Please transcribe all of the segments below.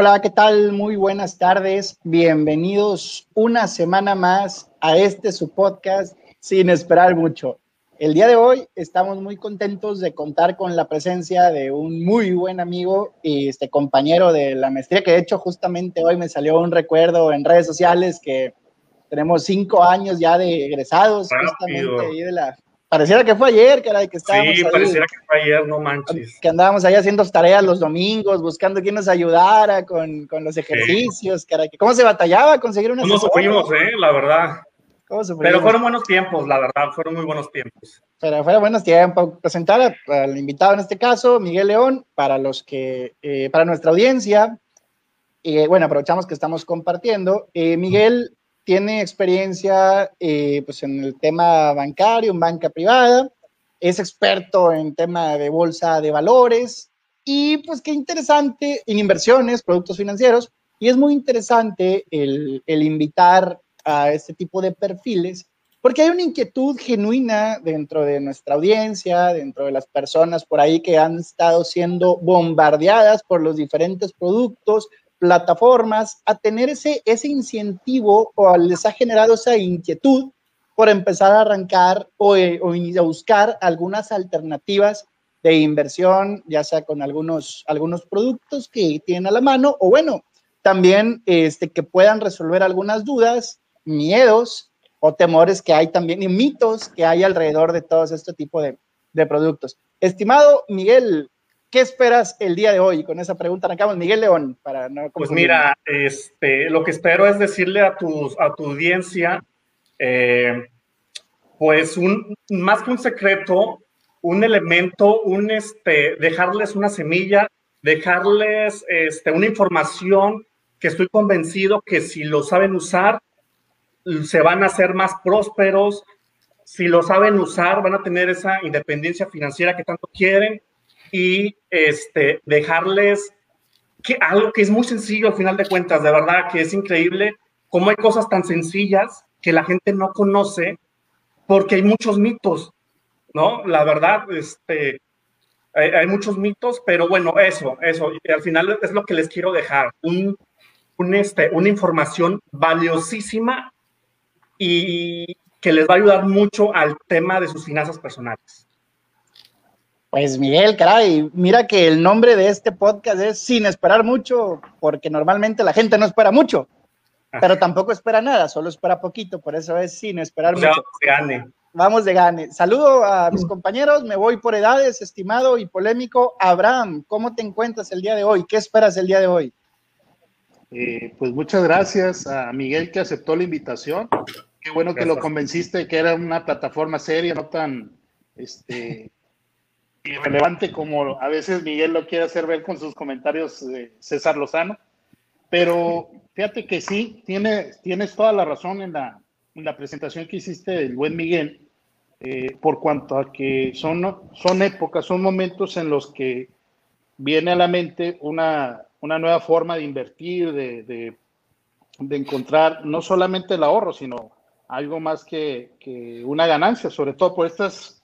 Hola, ¿qué tal? Muy buenas tardes. Bienvenidos una semana más a este su podcast sin esperar mucho. El día de hoy estamos muy contentos de contar con la presencia de un muy buen amigo y este compañero de la maestría, que de hecho justamente hoy me salió un recuerdo en redes sociales que tenemos cinco años ya de egresados, justamente ahí de la, Pareciera que fue ayer, caray, que estábamos. Sí, pareciera que fue ayer, no manches. Que andábamos ahí haciendo tareas los domingos, buscando quién nos ayudara con, con los ejercicios, caray. ¿Cómo se batallaba conseguir una ¿Cómo sufrimos, eh? La verdad. Pero fueron buenos tiempos, la verdad, fueron muy buenos tiempos. Pero fueron buenos tiempos. Presentar al invitado en este caso, Miguel León, para los que, eh, para nuestra audiencia. Y bueno, aprovechamos que estamos compartiendo. Eh, Miguel tiene experiencia eh, pues en el tema bancario, en banca privada, es experto en tema de bolsa de valores y pues qué interesante en inversiones, productos financieros, y es muy interesante el, el invitar a este tipo de perfiles porque hay una inquietud genuina dentro de nuestra audiencia, dentro de las personas por ahí que han estado siendo bombardeadas por los diferentes productos, plataformas a tener ese, ese incentivo o les ha generado esa inquietud por empezar a arrancar o, eh, o a buscar algunas alternativas de inversión, ya sea con algunos, algunos productos que tienen a la mano o bueno, también este, que puedan resolver algunas dudas, miedos o temores que hay también y mitos que hay alrededor de todos este tipo de, de productos. Estimado Miguel, ¿Qué esperas el día de hoy? Con esa pregunta arrancamos. Miguel León, para no Pues mira, este, lo que espero es decirle a tu, a tu audiencia, eh, pues un, más que un secreto, un elemento, un, este, dejarles una semilla, dejarles este, una información que estoy convencido que si lo saben usar, se van a hacer más prósperos, si lo saben usar, van a tener esa independencia financiera que tanto quieren y este, dejarles que algo que es muy sencillo al final de cuentas, de verdad que es increíble cómo hay cosas tan sencillas que la gente no conoce porque hay muchos mitos, ¿no? La verdad, este, hay, muchos mitos, pero bueno, eso, eso, al final es lo que les quiero dejar, un, un este, una información valiosísima y que les va a ayudar mucho al tema de sus finanzas personales. Pues Miguel, caray, mira que el nombre de este podcast es Sin esperar mucho, porque normalmente la gente no espera mucho, pero tampoco espera nada, solo espera poquito, por eso es Sin esperar mucho. Vamos de gane. Vamos de gane. Saludo a mis compañeros, me voy por edades, estimado y polémico. Abraham, ¿cómo te encuentras el día de hoy? ¿Qué esperas el día de hoy? Eh, pues muchas gracias a Miguel que aceptó la invitación. Qué bueno que lo convenciste que era una plataforma seria, no tan este, irrelevante como a veces Miguel lo quiere hacer ver con sus comentarios de César Lozano. Pero fíjate que sí, tienes, tienes toda la razón en la, en la presentación que hiciste del buen Miguel, eh, por cuanto a que son, son épocas, son momentos en los que viene a la mente una, una nueva forma de invertir, de, de, de, encontrar no solamente el ahorro, sino algo más que, que una ganancia, sobre todo por estas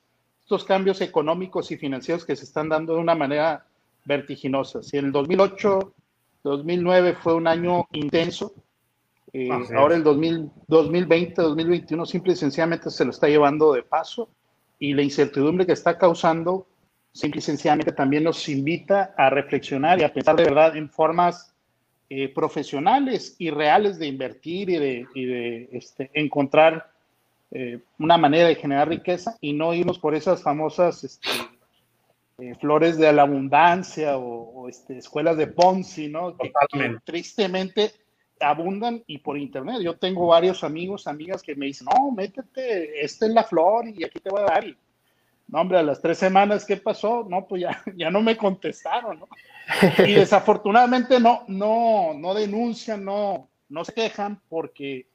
estos cambios económicos y financieros que se están dando de una manera vertiginosa. Si en el 2008, 2009 fue un año intenso, eh, ahora el 2020, 2021 simple y sencillamente se lo está llevando de paso y la incertidumbre que está causando simple y sencillamente también nos invita a reflexionar y a pensar de verdad en formas eh, profesionales y reales de invertir y de, y de este, encontrar eh, una manera de generar riqueza y no irnos por esas famosas este, eh, flores de la abundancia o, este, escuelas de Ponzi, ¿no? Que, tristemente abundan y por internet. Yo tengo varios amigos, amigas que me dicen, no, métete, esta es la flor y aquí te voy a dar. Y, no, hombre, a las tres semanas, ¿qué pasó? No, pues ya, ya no me contestaron, ¿no? Y desafortunadamente no, no, no denuncian, no, no se quejan porque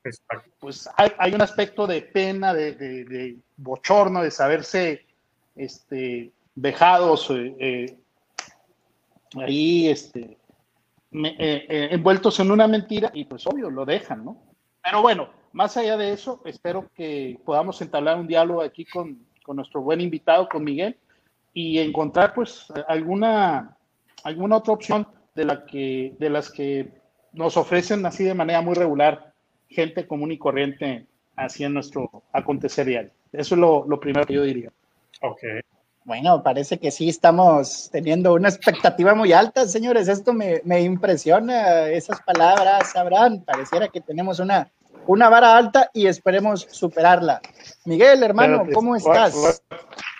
pues hay, un aspecto de pena, de, bochorno, de saberse este, dejados eh, eh, ahí este, eh, envueltos en una mentira y pues obvio lo dejan, ¿no? Pero bueno, más allá de eso, espero que podamos entablar un diálogo aquí con, con nuestro buen invitado, con Miguel, y encontrar pues alguna, alguna otra opción de, la que, de las que nos ofrecen así de manera muy regular gente común y corriente así en nuestro acontecer diario. Eso es lo, lo primero que yo diría. Ok. Bueno, parece que sí estamos teniendo una expectativa muy alta, señores. Esto me, me impresiona, esas palabras, Abraham. Pareciera que tenemos una, una vara alta y esperemos superarla. Miguel, hermano, ¿cómo estás?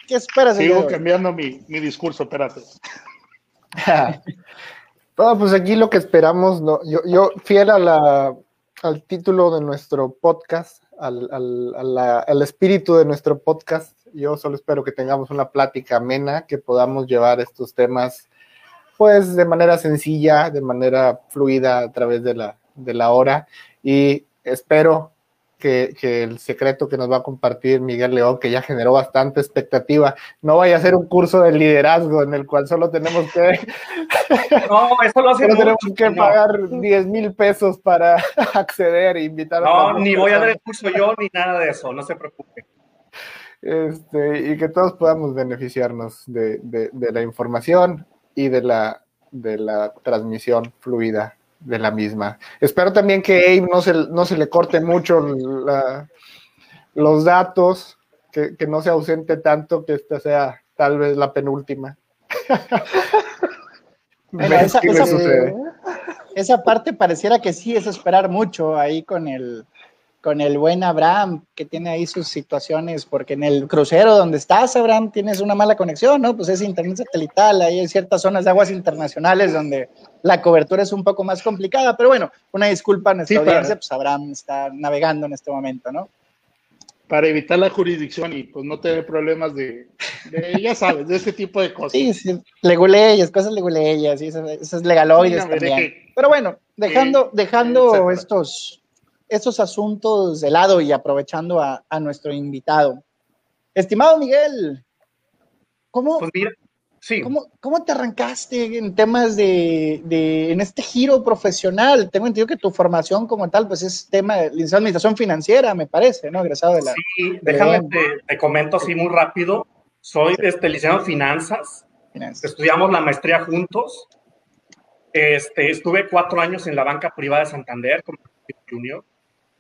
¿Qué esperas? Sigo cambiando mi, mi discurso, espérate. Bueno, pues aquí lo que esperamos, no, yo, fiel al título de nuestro podcast, al, al, al, espíritu de nuestro podcast, yo solo espero que tengamos una plática amena, que podamos llevar estos temas pues de manera sencilla, de manera fluida a través de la, de la hora y espero que, que, el secreto que nos va a compartir Miguel León, que ya generó bastante expectativa, no vaya a ser un curso de liderazgo en el cual solo tenemos que, no, eso lo hace solo tenemos que no. pagar 10 mil pesos para acceder e invitar no, a No, ni voy a dar el curso yo ni nada de eso, no se preocupe. Este, y que todos podamos beneficiarnos de, de, de la información y de la, de la transmisión fluida de la misma. Espero también que Abe no se, no se le corte mucho la, los datos, que, que, no se ausente tanto, que esta sea tal vez la penúltima. bueno, esa, esa, esa, parte pareciera que sí es esperar mucho ahí con el, con el buen Abraham, que tiene ahí sus situaciones, porque en el crucero donde estás, Abraham, tienes una mala conexión, ¿no? Pues es internet satelital, ahí hay ciertas zonas de aguas internacionales donde la cobertura es un poco más complicada, pero bueno, una disculpa a nuestra sí, audiencia, pues Abraham está navegando en este momento, ¿no? Para evitar la jurisdicción y pues no tener problemas de, de ya sabes, de este tipo de cosas. Sí, sí, leguleyas, cosas leguleyas, sí, esas, esas legaloides sí, también. Que, pero bueno, dejando, eh, dejando estos estos asuntos de lado y aprovechando a, a nuestro invitado. Estimado Miguel, ¿cómo, pues mira, sí. ¿cómo, ¿cómo, te arrancaste en temas de, de, en este giro profesional? Tengo entendido que tu formación como tal, pues es tema de administración financiera, me parece, ¿no? Egresado de la... Sí, déjame, te, te, comento así muy rápido. Soy este, licenciado en finanzas. finanzas. Estudiamos la maestría juntos. Este, estuve cuatro años en la banca privada de Santander como junior.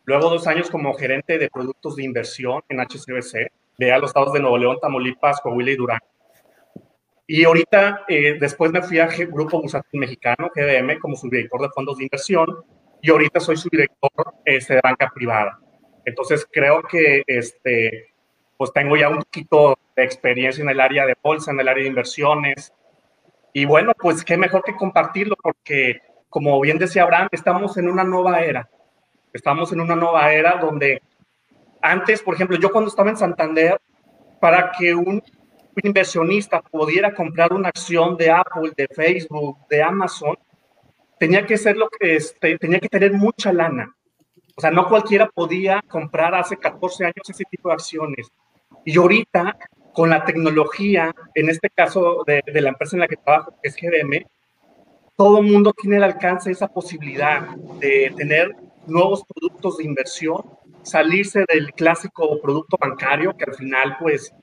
Luego dos años como gerente de productos de inversión en HCBC, de a los estados de Nuevo León, Tamaulipas, Coahuila y Durán. Y ahorita, eh, después me fui a G Grupo Bursátil Mexicano, GDM, como subdirector de fondos de inversión. Y ahorita soy subdirector este, de banca privada. Entonces, creo que este, pues tengo ya un poquito de experiencia en el área de bolsa, en el área de inversiones. Y bueno, pues qué mejor que compartirlo, porque como bien decía Abraham, estamos en una nueva era Estamos en una nueva era donde antes, por ejemplo, yo cuando estaba en Santander, para que un inversionista pudiera comprar una acción de Apple, de Facebook, de Amazon, tenía que ser lo que este, tenía que tener mucha lana. O sea, no cualquiera podía comprar hace 14 años ese tipo de acciones. Y ahorita, con la tecnología, en este caso de, la empresa en la que trabajo, es GDM, todo el mundo tiene el alcance esa posibilidad de tener nuevos productos de inversión, salirse del clásico producto bancario que al final pues,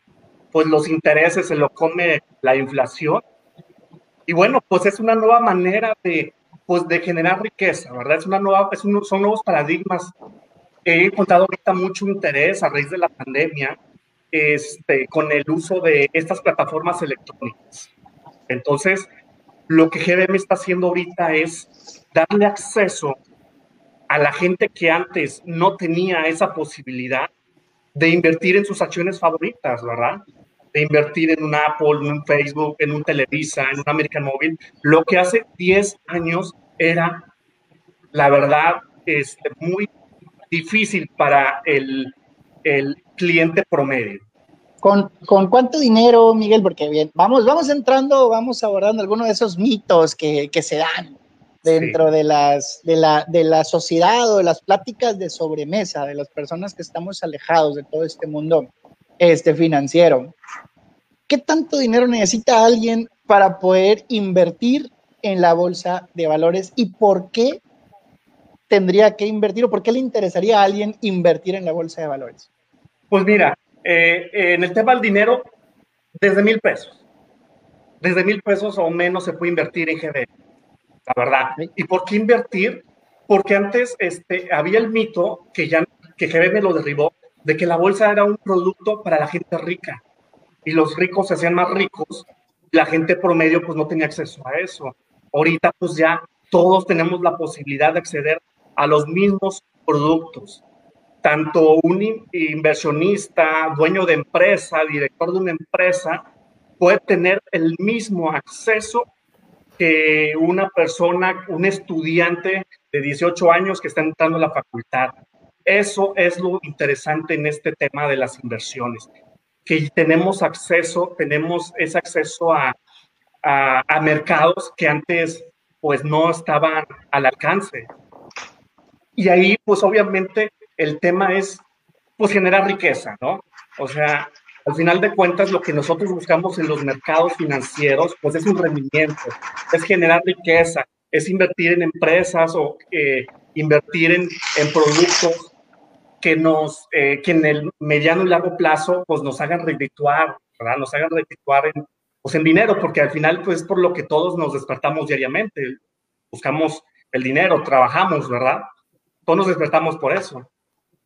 pues los intereses se lo come la inflación. Y bueno, pues es una nueva manera de, pues de generar riqueza, ¿verdad? Es una nueva, es un, son nuevos paradigmas. He encontrado ahorita mucho interés a raíz de la pandemia este, con el uso de estas plataformas electrónicas. Entonces, lo que GBM está haciendo ahorita es darle acceso a la gente que antes no tenía esa posibilidad de invertir en sus acciones favoritas, ¿verdad? De invertir en un Apple, en un Facebook, en un Televisa, en un American Mobile. Lo que hace 10 años era, la verdad, este, muy difícil para el, el cliente promedio. ¿Con, ¿Con, cuánto dinero, Miguel? Porque bien, vamos, vamos entrando, vamos abordando algunos de esos mitos que, que se dan dentro sí. de, las, de, la, de la sociedad o de las pláticas de sobremesa de las personas que estamos alejados de todo este mundo este, financiero. ¿Qué tanto dinero necesita alguien para poder invertir en la bolsa de valores y por qué tendría que invertir o por qué le interesaría a alguien invertir en la bolsa de valores? Pues mira, eh, en el tema del dinero, desde mil pesos. Desde mil pesos o menos se puede invertir en GBM la verdad. ¿Y por qué invertir? Porque antes este, había el mito que ya que GBM lo derribó, de que la bolsa era un producto para la gente rica y los ricos se hacían más ricos, la gente promedio pues no tenía acceso a eso. Ahorita pues ya todos tenemos la posibilidad de acceder a los mismos productos. Tanto un inversionista, dueño de empresa, director de una empresa, puede tener el mismo acceso que una persona, un estudiante de 18 años que está entrando a la facultad. Eso es lo interesante en este tema de las inversiones, que tenemos acceso, tenemos ese acceso a, a, mercados que antes pues no estaban al alcance. Y ahí pues obviamente el tema es pues generar riqueza, ¿no? O sea, al final de cuentas lo que nosotros buscamos en los mercados financieros pues es un rendimiento, es generar riqueza, es invertir en empresas o eh, invertir en, productos que nos, eh, que en el mediano y largo plazo, pues nos hagan redituar, ¿verdad? Nos hagan redituar en, pues en dinero, porque al final, pues es por lo que todos nos despertamos diariamente. Buscamos el dinero, trabajamos, ¿verdad? Todos nos despertamos por eso.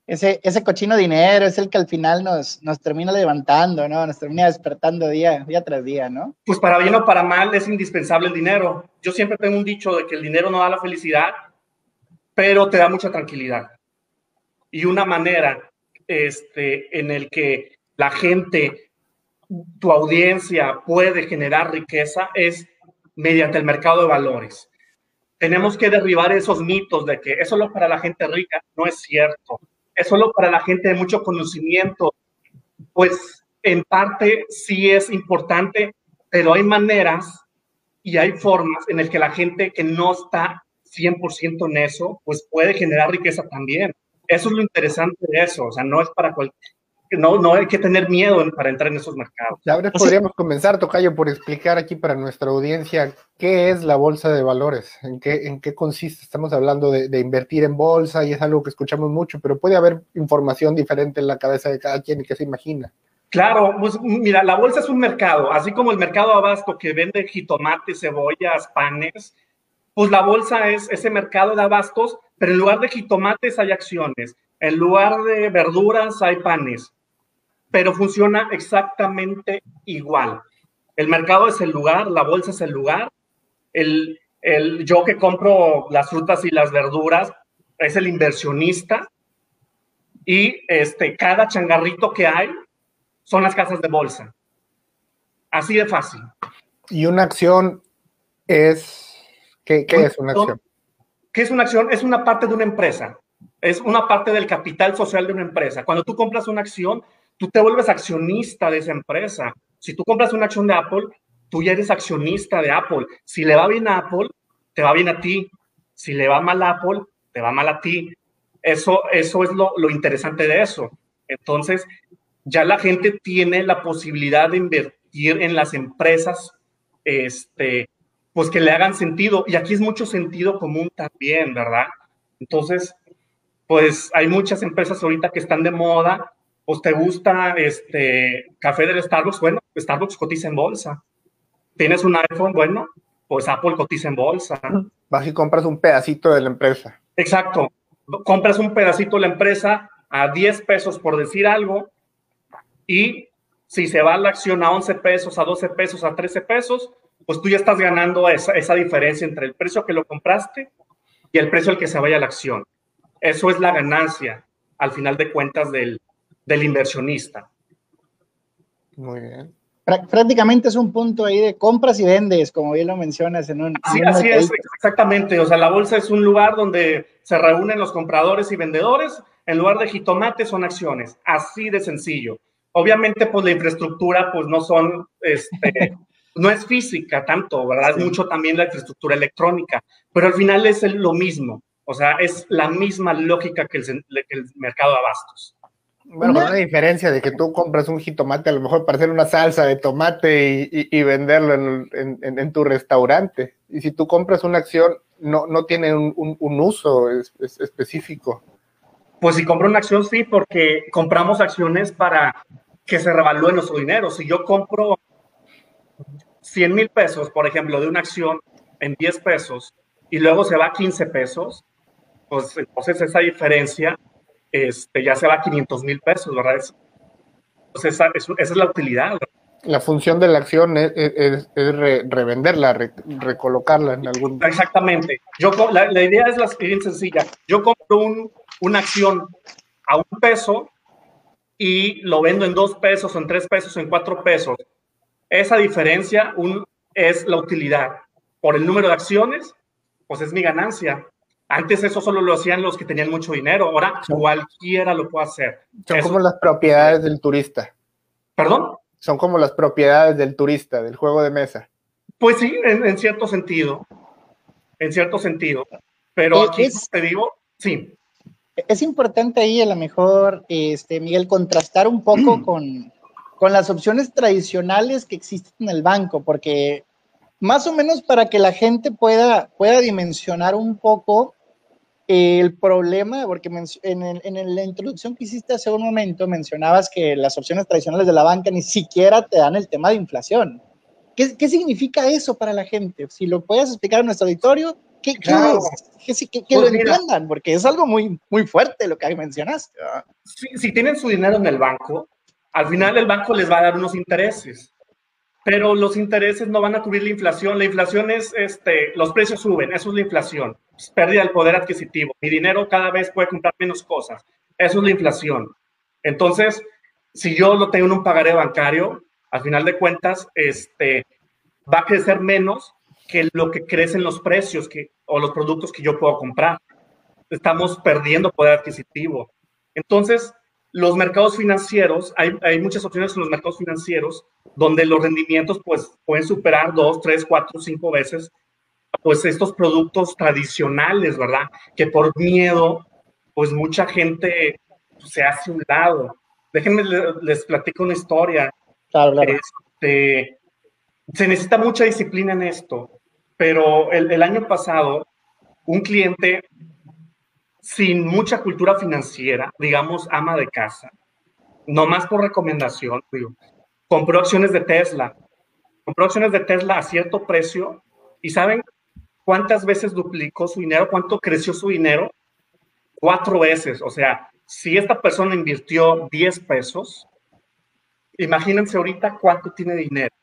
Ese, ese cochino dinero es el que al final nos, nos termina levantando, ¿no? Nos termina despertando día, día tras día, ¿no? Pues para bien o para mal es indispensable el dinero. Yo siempre tengo un dicho de que el dinero no da la felicidad, pero te da mucha tranquilidad y una manera este, en el que la gente, tu audiencia puede generar riqueza es mediante el mercado de valores. Tenemos que derribar esos mitos de que es solo para la gente rica. No es cierto. Es solo para la gente de mucho conocimiento. Pues en parte sí es importante, pero hay maneras y hay formas en el que la gente que no está 100% en eso, pues puede generar riqueza también. Eso es lo interesante de eso, o sea, no es para cualquier, no, no hay que tener miedo para entrar en esos mercados. Ahora podríamos comenzar, Tocayo, por explicar aquí para nuestra audiencia qué es la bolsa de valores, en qué, en qué consiste. Estamos hablando de, de, invertir en bolsa y es algo que escuchamos mucho, pero puede haber información diferente en la cabeza de cada quien y que se imagina. Claro, pues mira, la bolsa es un mercado, así como el mercado abasto que vende jitomates, cebollas, panes, pues la bolsa es ese mercado de abastos, pero en lugar de jitomates hay acciones, en lugar de verduras hay panes, pero funciona exactamente igual. El mercado es el lugar, la bolsa es el lugar, el, el yo que compro las frutas y las verduras es el inversionista y este, cada changarrito que hay son las casas de bolsa. Así de fácil. Y una acción es ¿Qué, es una acción? ¿Qué es una acción? Es una parte de una empresa. Es una parte del capital social de una empresa. Cuando tú compras una acción, tú te vuelves accionista de esa empresa. Si tú compras una acción de Apple, tú ya eres accionista de Apple. Si le va bien a Apple, te va bien a ti. Si le va mal a Apple, te va mal a ti. Eso, eso es lo, lo interesante de eso. Entonces, ya la gente tiene la posibilidad de invertir en las empresas este, pues que le hagan sentido. Y aquí es mucho sentido común también, ¿verdad? Entonces, pues hay muchas empresas ahorita que están de moda. Pues te gusta este café del Starbucks, bueno, Starbucks cotiza en bolsa. Tienes un iPhone, bueno, pues Apple cotiza en bolsa. Vas y compras un pedacito de la empresa. Exacto. Compras un pedacito de la empresa a 10 pesos por decir algo y si se va la acción a 11 pesos, a 12 pesos, a 13 pesos, pues tú ya estás ganando esa, esa diferencia entre el precio que lo compraste y el precio al que se vaya la acción. Eso es la ganancia, al final de cuentas, del, del inversionista. Muy bien. Prácticamente es un punto ahí de compras y vendes, como bien lo mencionas en un. Sí, así es, exactamente. O sea, la bolsa es un lugar donde se reúnen los compradores y vendedores. En lugar de jitomates son acciones. Así de sencillo. Obviamente, pues la infraestructura, pues no son este, no es física tanto, ¿verdad? Es mucho también la infraestructura electrónica, pero al final es lo mismo, o sea, es la misma lógica que el, mercado de abastos. Bueno, con la diferencia de que tú compras un jitomate a lo mejor para hacer una salsa de tomate y, venderlo en, tu restaurante. Y si tú compras una acción, no, no tiene un, uso específico. Pues si compro una acción, sí, porque compramos acciones para que se revalúe nuestro dinero. Si yo compro 100 mil pesos, por ejemplo, de una acción en 10 pesos, y luego se va a 15 pesos, pues entonces esa diferencia este, ya se va a 500 mil pesos, ¿verdad? entonces esa, es la utilidad. La función de la acción es, revenderla, recolocarla en algún... Exactamente. Yo, la, idea es la, bien sencilla. Yo compro un, una acción a un peso y lo vendo en dos pesos, en tres pesos, en cuatro pesos. Esa diferencia un, es la utilidad. Por el número de acciones, pues es mi ganancia. Antes eso solo lo hacían los que tenían mucho dinero, ahora cualquiera lo puede hacer. Son como las propiedades del turista. ¿Perdón? Son como las propiedades del turista, del juego de mesa. Pues sí, en, cierto sentido. En cierto sentido. Pero aquí te digo, sí. Es importante ahí a lo mejor, este, Miguel, contrastar un poco con, con las opciones tradicionales que existen en el banco, porque más o menos para que la gente pueda, pueda dimensionar un poco el problema, porque en, en, la introducción que hiciste hace un momento mencionabas que las opciones tradicionales de la banca ni siquiera te dan el tema de inflación. ¿Qué, qué significa eso para la gente? Si lo puedes explicar a nuestro auditorio, ¿qué, es? Que, que, lo pues entiendan, porque es algo muy, muy fuerte lo que mencionaste. Si, si tienen su dinero en el banco, al final el banco les va a dar unos intereses pero los intereses no van a cubrir la inflación. La inflación es, este, los precios suben, eso es la inflación. Es pérdida del poder adquisitivo. Mi dinero cada vez puede comprar menos cosas. Eso es la inflación. Entonces, si yo lo tengo en un pagaré bancario, al final de cuentas, este, va a crecer menos que lo que crecen los precios que, o los productos que yo puedo comprar. Estamos perdiendo poder adquisitivo. Entonces, los mercados financieros, hay, hay, muchas opciones en los mercados financieros donde los rendimientos pues pueden superar dos, tres, cuatro, cinco veces pues estos productos tradicionales, ¿verdad? Que por miedo pues mucha gente se hace un lado. Déjenme les, platico una historia. Claro, claro. Este, se necesita mucha disciplina en esto, pero el, el año pasado un cliente sin mucha cultura financiera, digamos, ama de casa, no más por recomendación, compró acciones de Tesla, compró acciones de Tesla a cierto precio y ¿saben cuántas veces duplicó su dinero? ¿Cuánto creció su dinero? Cuatro veces. O sea, si esta persona invirtió 10 pesos, imagínense ahorita cuánto tiene dinero.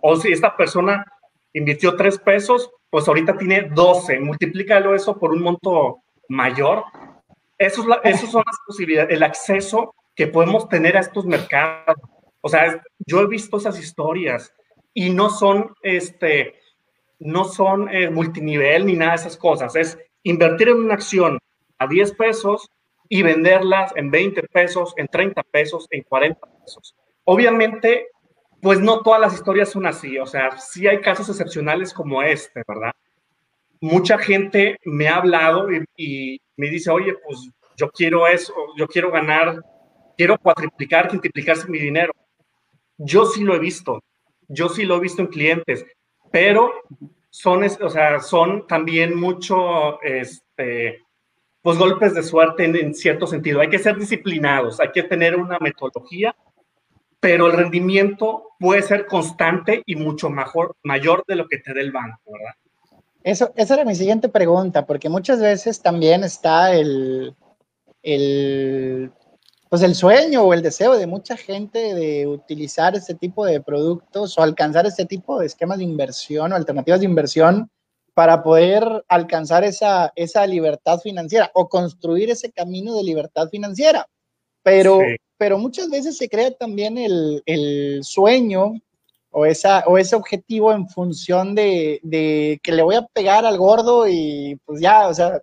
O si esta persona invirtió 3 pesos, pues ahorita tiene 12. Multiplícalo eso por un monto mayor. Eso es son las posibilidades, el acceso que podemos tener a estos mercados. O sea, yo he visto esas historias y no son, este, no son eh, multinivel ni nada de esas cosas. Es invertir en una acción a 10 pesos y venderlas en 20 pesos, en 30 pesos, en 40 pesos. Obviamente, pues no todas las historias son así. O sea, sí hay casos excepcionales como este, ¿verdad? mucha gente me ha hablado y, me dice, oye, pues yo quiero eso, yo quiero ganar, quiero cuatriplicar, quintuplicar mi dinero. Yo sí lo he visto, yo sí lo he visto en clientes, pero son, o sea, son también mucho, este, pues golpes de suerte en, en, cierto sentido. Hay que ser disciplinados, hay que tener una metodología, pero el rendimiento puede ser constante y mucho mejor, mayor de lo que te dé el banco, ¿verdad? Eso, esa era mi siguiente pregunta, porque muchas veces también está el, el, pues el sueño o el deseo de mucha gente de utilizar este tipo de productos o alcanzar este tipo de esquemas de inversión o alternativas de inversión para poder alcanzar esa, esa libertad financiera o construir ese camino de libertad financiera. Pero, pero muchas veces se crea también el, el sueño o, esa, o ese objetivo en función de, de, que le voy a pegar al gordo y pues ya, o sea,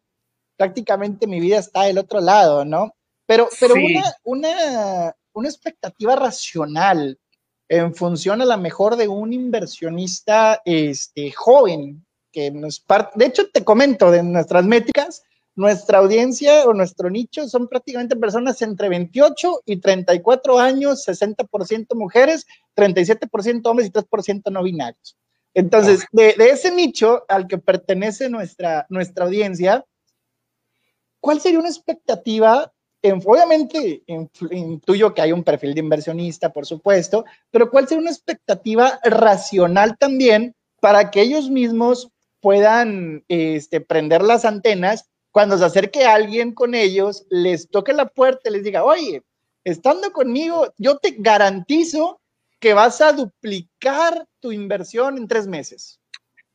prácticamente mi vida está del otro lado, ¿no? Pero, pero una, una, una expectativa racional en función a la mejor de un inversionista este, joven, que nos parte, de hecho te comento de nuestras métricas, nuestra audiencia o nuestro nicho son prácticamente personas entre 28 y 34 años, 60% mujeres, 37% hombres y 3% no binarios. Entonces, de, ese nicho al que pertenece nuestra, nuestra audiencia, ¿cuál sería una expectativa? En, obviamente, intuyo que hay un perfil de inversionista, por supuesto, pero ¿cuál sería una expectativa racional también para que ellos mismos puedan este, prender las antenas cuando se acerque alguien con ellos, les toque la puerta y les diga, oye, estando conmigo, yo te garantizo que vas a duplicar tu inversión en tres meses.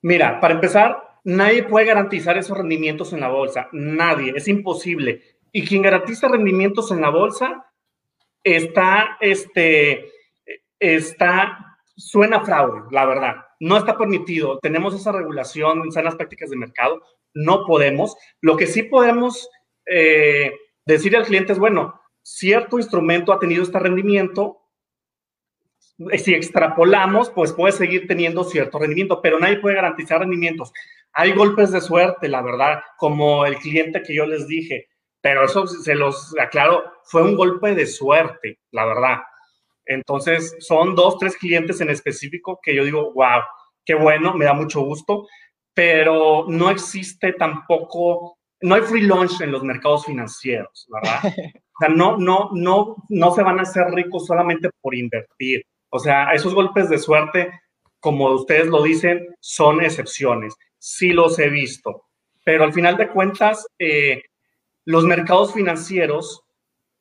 Mira, para empezar, nadie puede garantizar esos rendimientos en la bolsa. Nadie, es imposible. Y quien garantiza rendimientos en la bolsa está, este, está, suena fraude, la verdad. No está permitido. Tenemos esa regulación en sanas prácticas de mercado. No podemos. Lo que sí podemos eh, decir al cliente es, bueno, cierto instrumento ha tenido este rendimiento, si extrapolamos, pues puede seguir teniendo cierto rendimiento, pero nadie puede garantizar rendimientos. Hay golpes de suerte, la verdad, como el cliente que yo les dije, pero eso se los aclaro, fue un golpe de suerte, la verdad. Entonces, son dos, tres clientes en específico que yo digo, wow, qué bueno, me da mucho gusto, pero no existe tampoco, no hay free lunch en los mercados financieros, ¿verdad? O sea, no, no, no, no se van a hacer ricos solamente por invertir. O sea, esos golpes de suerte, como ustedes lo dicen, son excepciones. Sí los he visto. Pero al final de cuentas, eh, los mercados financieros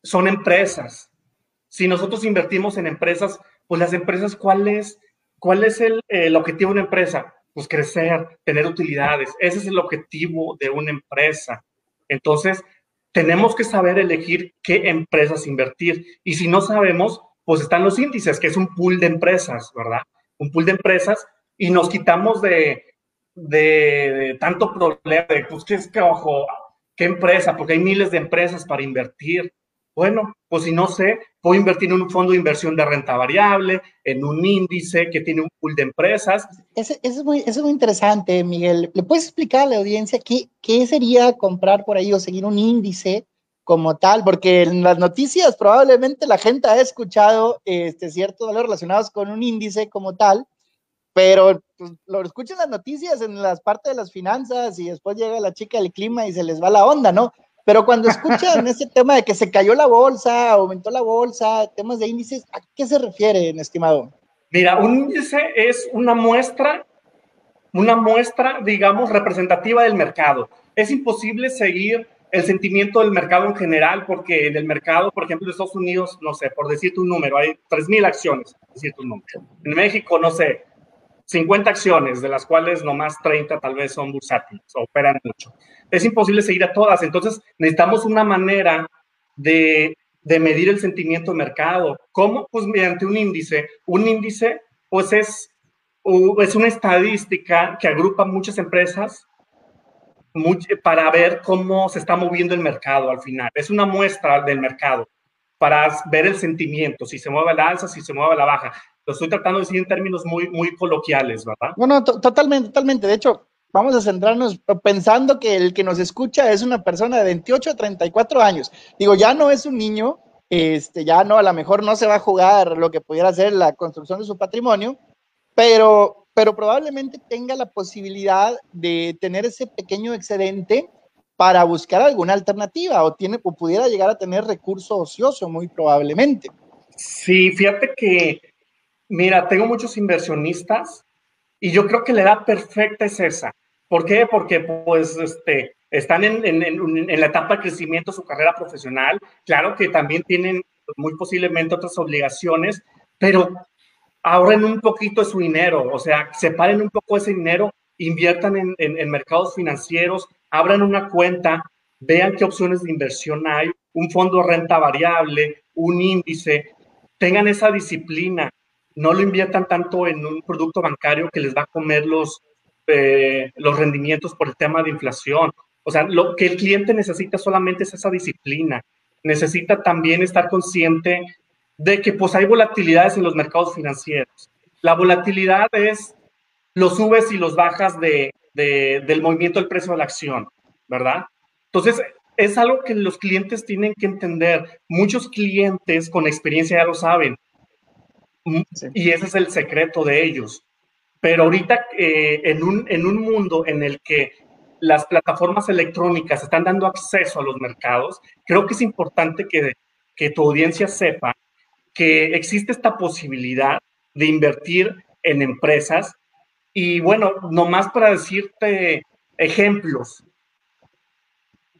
son empresas. Si nosotros invertimos en empresas, pues las empresas, ¿cuál es, cuál es el, objetivo de una empresa? Pues crecer, tener utilidades. Ese es el objetivo de una empresa. Entonces, tenemos que saber elegir qué empresas invertir. Y si no sabemos, pues están los índices, que es un pool de empresas, ¿verdad? Un pool de empresas y nos quitamos de, de, tanto problema de, pues, ¿qué es que, ojo, qué empresa? Porque hay miles de empresas para invertir. Bueno, pues si no sé, puedo invertir en un fondo de inversión de renta variable, en un índice que tiene un pool de empresas. Eso, es, muy, es muy interesante, Miguel. ¿Le puedes explicar a la audiencia qué, qué sería comprar por ahí o seguir un índice? como tal, porque en las noticias probablemente la gente ha escuchado este, ciertos valores relacionados con un índice como tal, pero pues, lo escuchan las noticias en las partes de las finanzas y después llega la chica del clima y se les va la onda, ¿no? Pero cuando escuchan ese tema de que se cayó la bolsa, aumentó la bolsa, temas de índices, ¿a qué se refiere, estimado? Mira, un índice es una muestra, una muestra, digamos, representativa del mercado. Es imposible seguir el sentimiento del mercado en general, porque en el mercado, por ejemplo, en Estados Unidos, no sé, por decirte un número, hay 3.000 acciones, decirte un número. En México, no sé, 50 acciones, de las cuales nomás 30 tal vez son bursátiles, operan mucho. Es imposible seguir a todas, entonces necesitamos una manera de, de medir el sentimiento del mercado. ¿Cómo? Pues mediante un índice. Un índice, pues es, es una estadística que agrupa muchas empresas para ver cómo se está moviendo el mercado al final. Es una muestra del mercado para ver el sentimiento, si se mueve la alza, si se mueve la baja. Lo estoy tratando de decir en términos muy, muy coloquiales, ¿verdad? Bueno, totalmente, totalmente. De hecho, vamos a centrarnos pensando que el que nos escucha es una persona de 28 a 34 años. Digo, ya no es un niño, este, ya no, a lo mejor no se va a jugar lo que pudiera ser la construcción de su patrimonio, pero pero probablemente tenga la posibilidad de tener ese pequeño excedente para buscar alguna alternativa o, tiene, o pudiera llegar a tener recurso ocioso, muy probablemente. Sí, fíjate que, mira, tengo muchos inversionistas y yo creo que la edad perfecta es esa. ¿Por qué? Porque pues este, están en, en, en, la etapa de crecimiento de su carrera profesional. Claro que también tienen muy posiblemente otras obligaciones, pero ahorren un poquito de su dinero, o sea, separen un poco ese dinero, inviertan en, en, mercados financieros, abran una cuenta, vean qué opciones de inversión hay, un fondo de renta variable, un índice, tengan esa disciplina, no lo inviertan tanto en un producto bancario que les va a comer los, eh, los rendimientos por el tema de inflación. O sea, lo que el cliente necesita solamente es esa disciplina. Necesita también estar consciente de que pues hay volatilidades en los mercados financieros. La volatilidad es los subes y los bajas de, del movimiento del precio de la acción, ¿verdad? Entonces, es algo que los clientes tienen que entender. Muchos clientes con experiencia ya lo saben. Mm, y ese es el secreto de ellos. Pero ahorita eh, en, un, en un mundo en el que las plataformas electrónicas están dando acceso a los mercados, creo que es importante que, que tu audiencia sepa que existe esta posibilidad de invertir en empresas Y bueno, nomás para decirte ejemplos.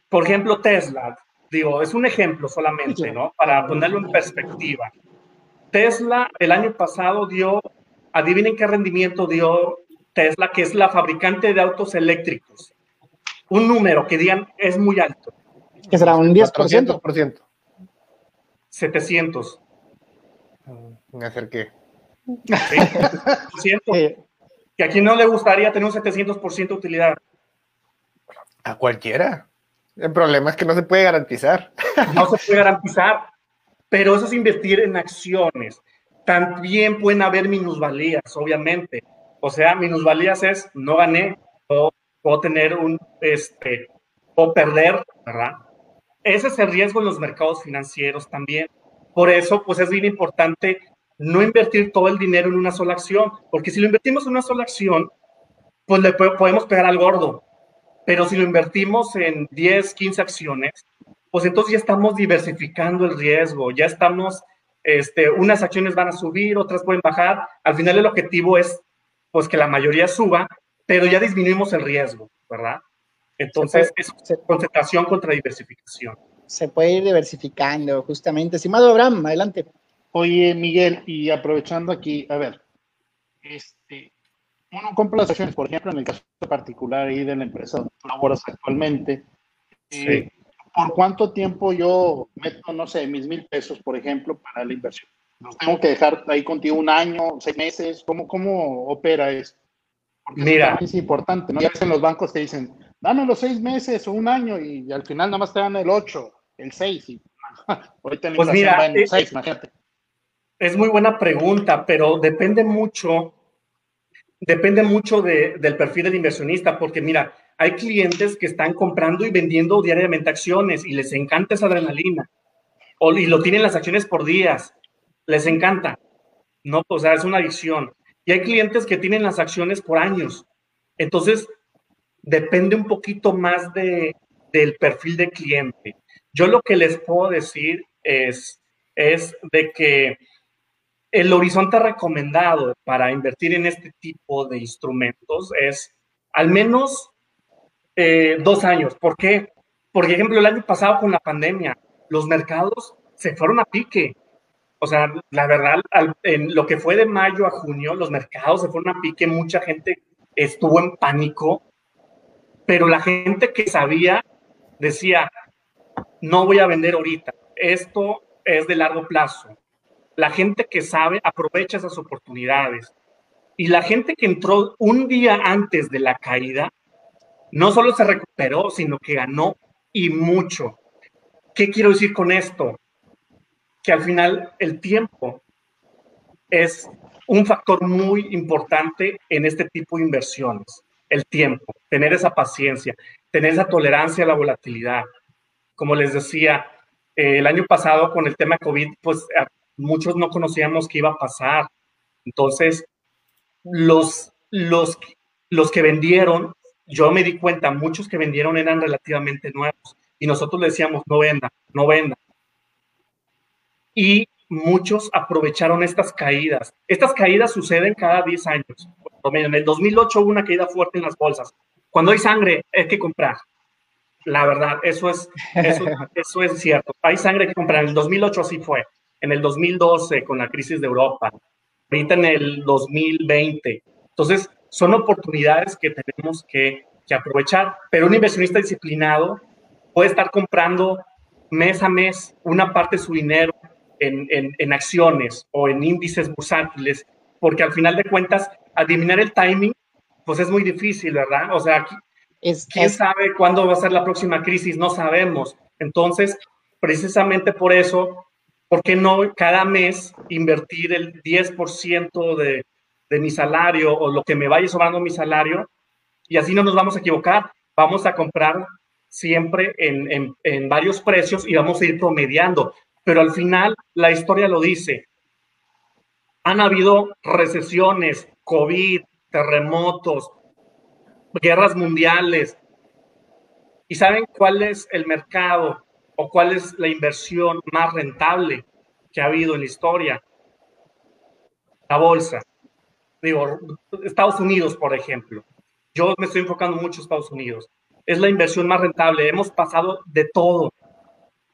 Por ejemplo, Tesla, digo, es un ejemplo solamente, ¿no? Para ponerlo en perspectiva. Tesla el año pasado dio, adivinen qué rendimiento dio Tesla, que es la fabricante de autos eléctricos. Un número que digan es muy alto. Que será un 10%. 400%. 700. Me acerqué. ¿Sí? Que a quien no le gustaría tener un 700% de utilidad. A cualquiera. El problema es que no se puede garantizar. No se puede garantizar, pero eso es invertir en acciones. También pueden haber minusvalías, obviamente. O sea, minusvalías es no gané o puedo tener un, este, o perder, ¿verdad? Ese es el riesgo en los mercados financieros también. Por eso, pues es bien importante no invertir todo el dinero en una sola acción, porque si lo invertimos en una sola acción, pues le podemos pegar al gordo. Pero si lo invertimos en 10, 15 acciones, pues entonces ya estamos diversificando el riesgo, ya estamos, este, unas acciones van a subir, otras pueden bajar. Al final el objetivo es, pues que la mayoría suba, pero ya disminuimos el riesgo, ¿verdad? Entonces es concentración contra diversificación. Se puede ir diversificando, justamente. Estimado Abraham, adelante. Oye, Miguel, y aprovechando aquí, a ver, este, uno compra las acciones, por ejemplo, en el caso particular ahí de la empresa donde tú laboras actualmente, eh, ¿por cuánto tiempo yo meto, no sé, mis mil pesos, por ejemplo, para la inversión? ¿Los tengo que dejar ahí contigo un año, seis meses? ¿Cómo, cómo opera esto? Mira. Es importante, ¿no? Ya en los bancos te dicen, dame los seis meses o un año y, al final nada más te dan el ocho, el seis. Y, ahorita pues mira, en es, imagínate. Es muy buena pregunta, pero depende mucho depende mucho del perfil del inversionista, porque mira, hay clientes que están comprando y vendiendo diariamente acciones y les encanta esa adrenalina. Y lo tienen las acciones por días. Les encanta. No, o sea, es una adicción. Y hay clientes que tienen las acciones por años. Entonces, depende un poquito más de, del perfil de cliente. Yo lo que les puedo decir es, es de que el horizonte recomendado para invertir en este tipo de instrumentos es al menos eh, dos años. ¿Por qué? Por ejemplo, el año pasado con la pandemia, los mercados se fueron a pique. O sea, la verdad, en lo que fue de mayo a junio, los mercados se fueron a pique, mucha gente estuvo en pánico, pero la gente que sabía decía, no voy a vender ahorita, esto es de largo plazo, la gente que sabe aprovecha esas oportunidades. Y la gente que entró un día antes de la caída, no solo se recuperó, sino que ganó y mucho. ¿Qué quiero decir con esto? Que al final el tiempo es un factor muy importante en este tipo de inversiones. El tiempo, tener esa paciencia, tener esa tolerancia a la volatilidad. Como les decía, eh, el año pasado con el tema COVID, pues muchos no conocíamos qué iba a pasar. Entonces, los, los, los que vendieron, yo me di cuenta, muchos que vendieron eran relativamente nuevos y nosotros le decíamos, no venda, no venda. Y muchos aprovecharon estas caídas. Estas caídas suceden cada 10 años. En el 2008 hubo una caída fuerte en las bolsas. Cuando hay sangre, hay que comprar. La verdad, eso es, eso, eso es cierto. Hay sangre que comprar. En el 2008 así fue en el 2012 con la crisis de Europa, ahorita en el 2020. Entonces, son oportunidades que tenemos que, aprovechar, pero un inversionista disciplinado puede estar comprando mes a mes una parte de su dinero en, acciones o en índices bursátiles, porque al final de cuentas, adivinar el timing, pues es muy difícil, ¿verdad? O sea, ¿quién sabe cuándo va a ser la próxima crisis? No sabemos. Entonces, precisamente por eso ¿por qué no cada mes invertir el 10% de, de mi salario o lo que me vaya sobrando mi salario? Y así no nos vamos a equivocar. Vamos a comprar siempre en, en, varios precios y vamos a ir promediando. Pero al final, la historia lo dice. Han habido recesiones, COVID, terremotos, guerras mundiales. ¿Y saben cuál es el mercado o cuál es la inversión más rentable que ha habido en la historia? La bolsa. Digo, Estados Unidos, por ejemplo. Yo me estoy enfocando mucho en Estados Unidos. Es la inversión más rentable. Hemos pasado de todo.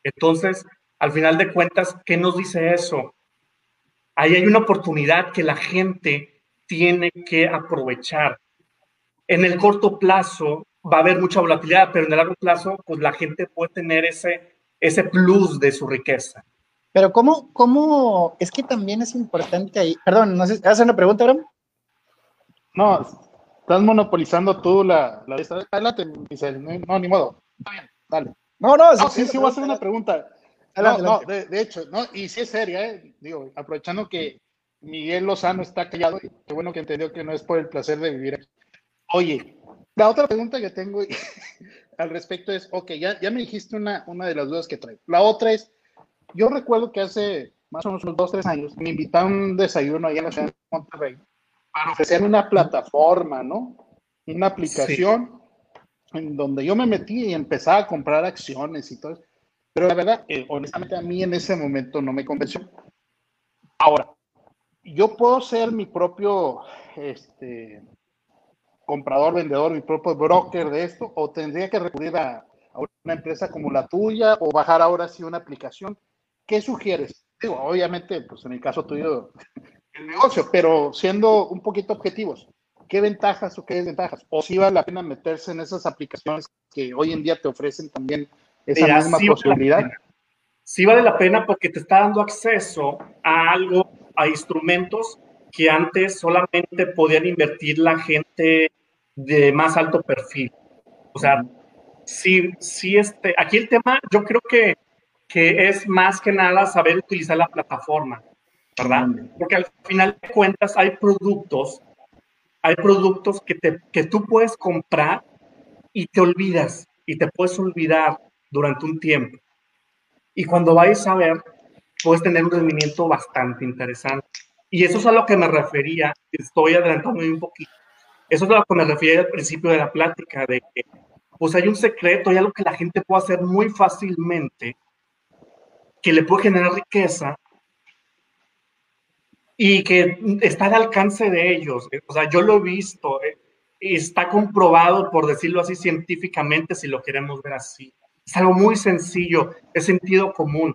Entonces, al final de cuentas, ¿qué nos dice eso? Ahí hay una oportunidad que la gente tiene que aprovechar. En el corto plazo va a haber mucha volatilidad, pero en el largo plazo, pues la gente puede tener ese, ese plus de su riqueza. Pero ¿cómo, cómo, es que también es importante ahí, perdón, no sé, ¿haces una pregunta, Abraham? No, estás monopolizando tú la, la adelante, no, ni modo, dale. No, no, sí, sí, voy a hacer una pregunta. no, no, de, hecho, no, y sí es seria, ¿eh? digo, aprovechando que Miguel Lozano está callado, qué bueno que entendió que no es por el placer de vivir aquí. Oye, la otra pregunta que tengo al respecto es, ok, ya, ya me dijiste una, una de las dudas que traigo. La otra es, yo recuerdo que hace más o menos unos dos, tres años, me invitaron a un desayuno allá en la ciudad de Monterrey para ofrecer una plataforma, ¿no? Una aplicación en donde yo me metí y empezaba a comprar acciones y todo eso. Pero la verdad, eh, honestamente, a mí en ese momento no me convenció. Ahora, yo puedo ser mi propio este, comprador, vendedor, mi propio broker de esto, o tendría que recurrir a, a una empresa como la tuya, o bajar ahora sí una aplicación. ¿Qué sugieres? Digo, obviamente, pues en el caso tuyo, el negocio, pero siendo un poquito objetivos, ¿qué ventajas o qué desventajas? ¿O si vale la pena meterse en esas aplicaciones que hoy en día te ofrecen también esa misma posibilidad? sí vale la pena porque te está dando acceso a algo, a instrumentos que antes solamente podían invertir la gente de más alto perfil. O sea, sí, sí, este, aquí el tema, yo creo que, que es más que nada saber utilizar la plataforma, ¿verdad? Porque al final de cuentas hay productos, hay productos que, te, que tú puedes comprar y te olvidas, y te puedes olvidar durante un tiempo. Y cuando vayas a ver, puedes tener un rendimiento bastante interesante. Y eso es a lo que me refería, estoy adelantando un poquito. Eso es a lo que me refería al principio de la plática, de que pues hay un secreto, hay algo que la gente puede hacer muy fácilmente, que le puede generar riqueza y que está al alcance de ellos. O sea, yo lo he visto, eh, está comprobado, por decirlo así, científicamente, si lo queremos ver así. Es algo muy sencillo, es sentido común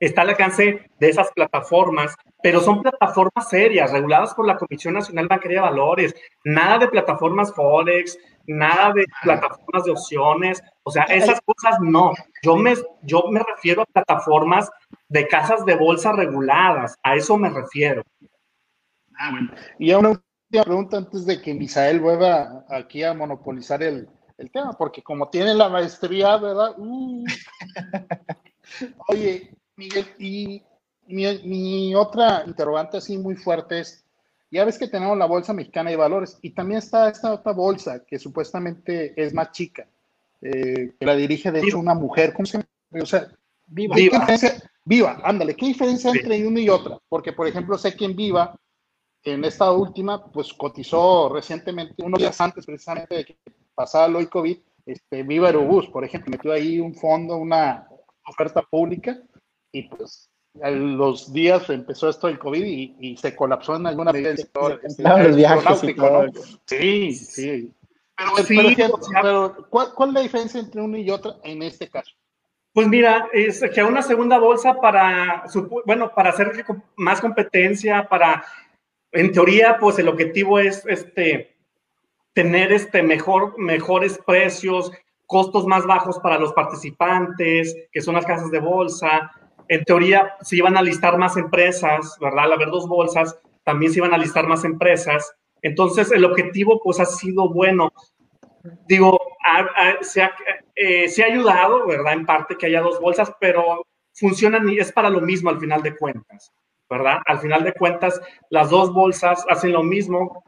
está al alcance de esas plataformas, pero son plataformas serias, reguladas por la Comisión Nacional Bancaria de Valores, nada de plataformas Forex, nada de plataformas de opciones, o sea, esas cosas no. Yo me, yo me refiero a plataformas de casas de bolsa reguladas, a eso me refiero. Ah, bueno. Y una última pregunta antes de que Misael vuelva aquí a monopolizar el, tema, porque como tiene la maestría, ¿verdad? Uh. Oye, Miguel, y mi, otra interrogante así muy fuerte es, ya ves que tenemos la Bolsa Mexicana de Valores y también está esta otra bolsa que supuestamente es más chica, eh, que la dirige de hecho una mujer, ¿cómo se llama? O sea, Viva. Viva, ándale, ¿qué diferencia entre una y otra? Porque, por ejemplo, sé que en Viva, en esta última, pues cotizó recientemente, unos días antes precisamente de que pasara lo COVID, este, Viva Aerobús, por ejemplo, metió ahí un fondo, una oferta pública, y pues a los días empezó esto del COVID y, se colapsó en alguna medida el sector los viajes Sí, sí. Pero, ¿cuál, es la diferencia entre uno y otro en este caso? Pues mira, es que una segunda bolsa para, bueno, para hacer más competencia, para, en teoría, pues el objetivo es este, tener este mejor, mejores precios, costos más bajos para los participantes, que son las casas de bolsa, en teoría se iban a listar más empresas, ¿verdad? Al haber dos bolsas, también se iban a listar más empresas. Entonces, el objetivo, pues, ha sido bueno. Digo, se, ha, eh, se, ha, ayudado, ¿verdad? En parte que haya dos bolsas, pero funcionan y es para lo mismo al final de cuentas, ¿verdad? Al final de cuentas, las dos bolsas hacen lo mismo.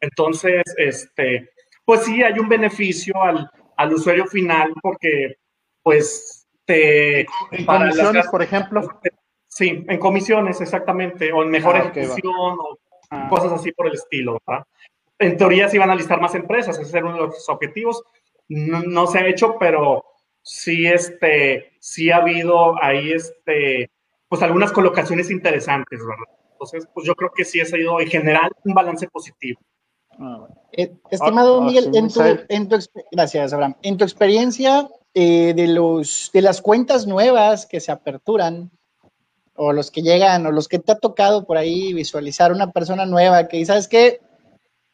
Entonces, este, pues sí, hay un beneficio al, al usuario final porque, pues, este, en comisiones, por ejemplo. Sí, en comisiones, exactamente, o en mejor ah, ejecución, o ah. cosas así por el estilo. En teoría se iban a listar más empresas, ese es uno de los objetivos. No, se ha hecho, pero sí, este, sí ha habido ahí, este, pues algunas colocaciones interesantes, ¿verdad? Entonces, pues yo creo que sí ha sido en general un balance positivo. Ah, eh, estimado ah, Miguel, en tu, en tu, gracias, Abraham. En tu experiencia eh, de, los, de las cuentas nuevas que se aperturan, o los que llegan, o los que te ha tocado por ahí visualizar una persona nueva que ¿sabes qué?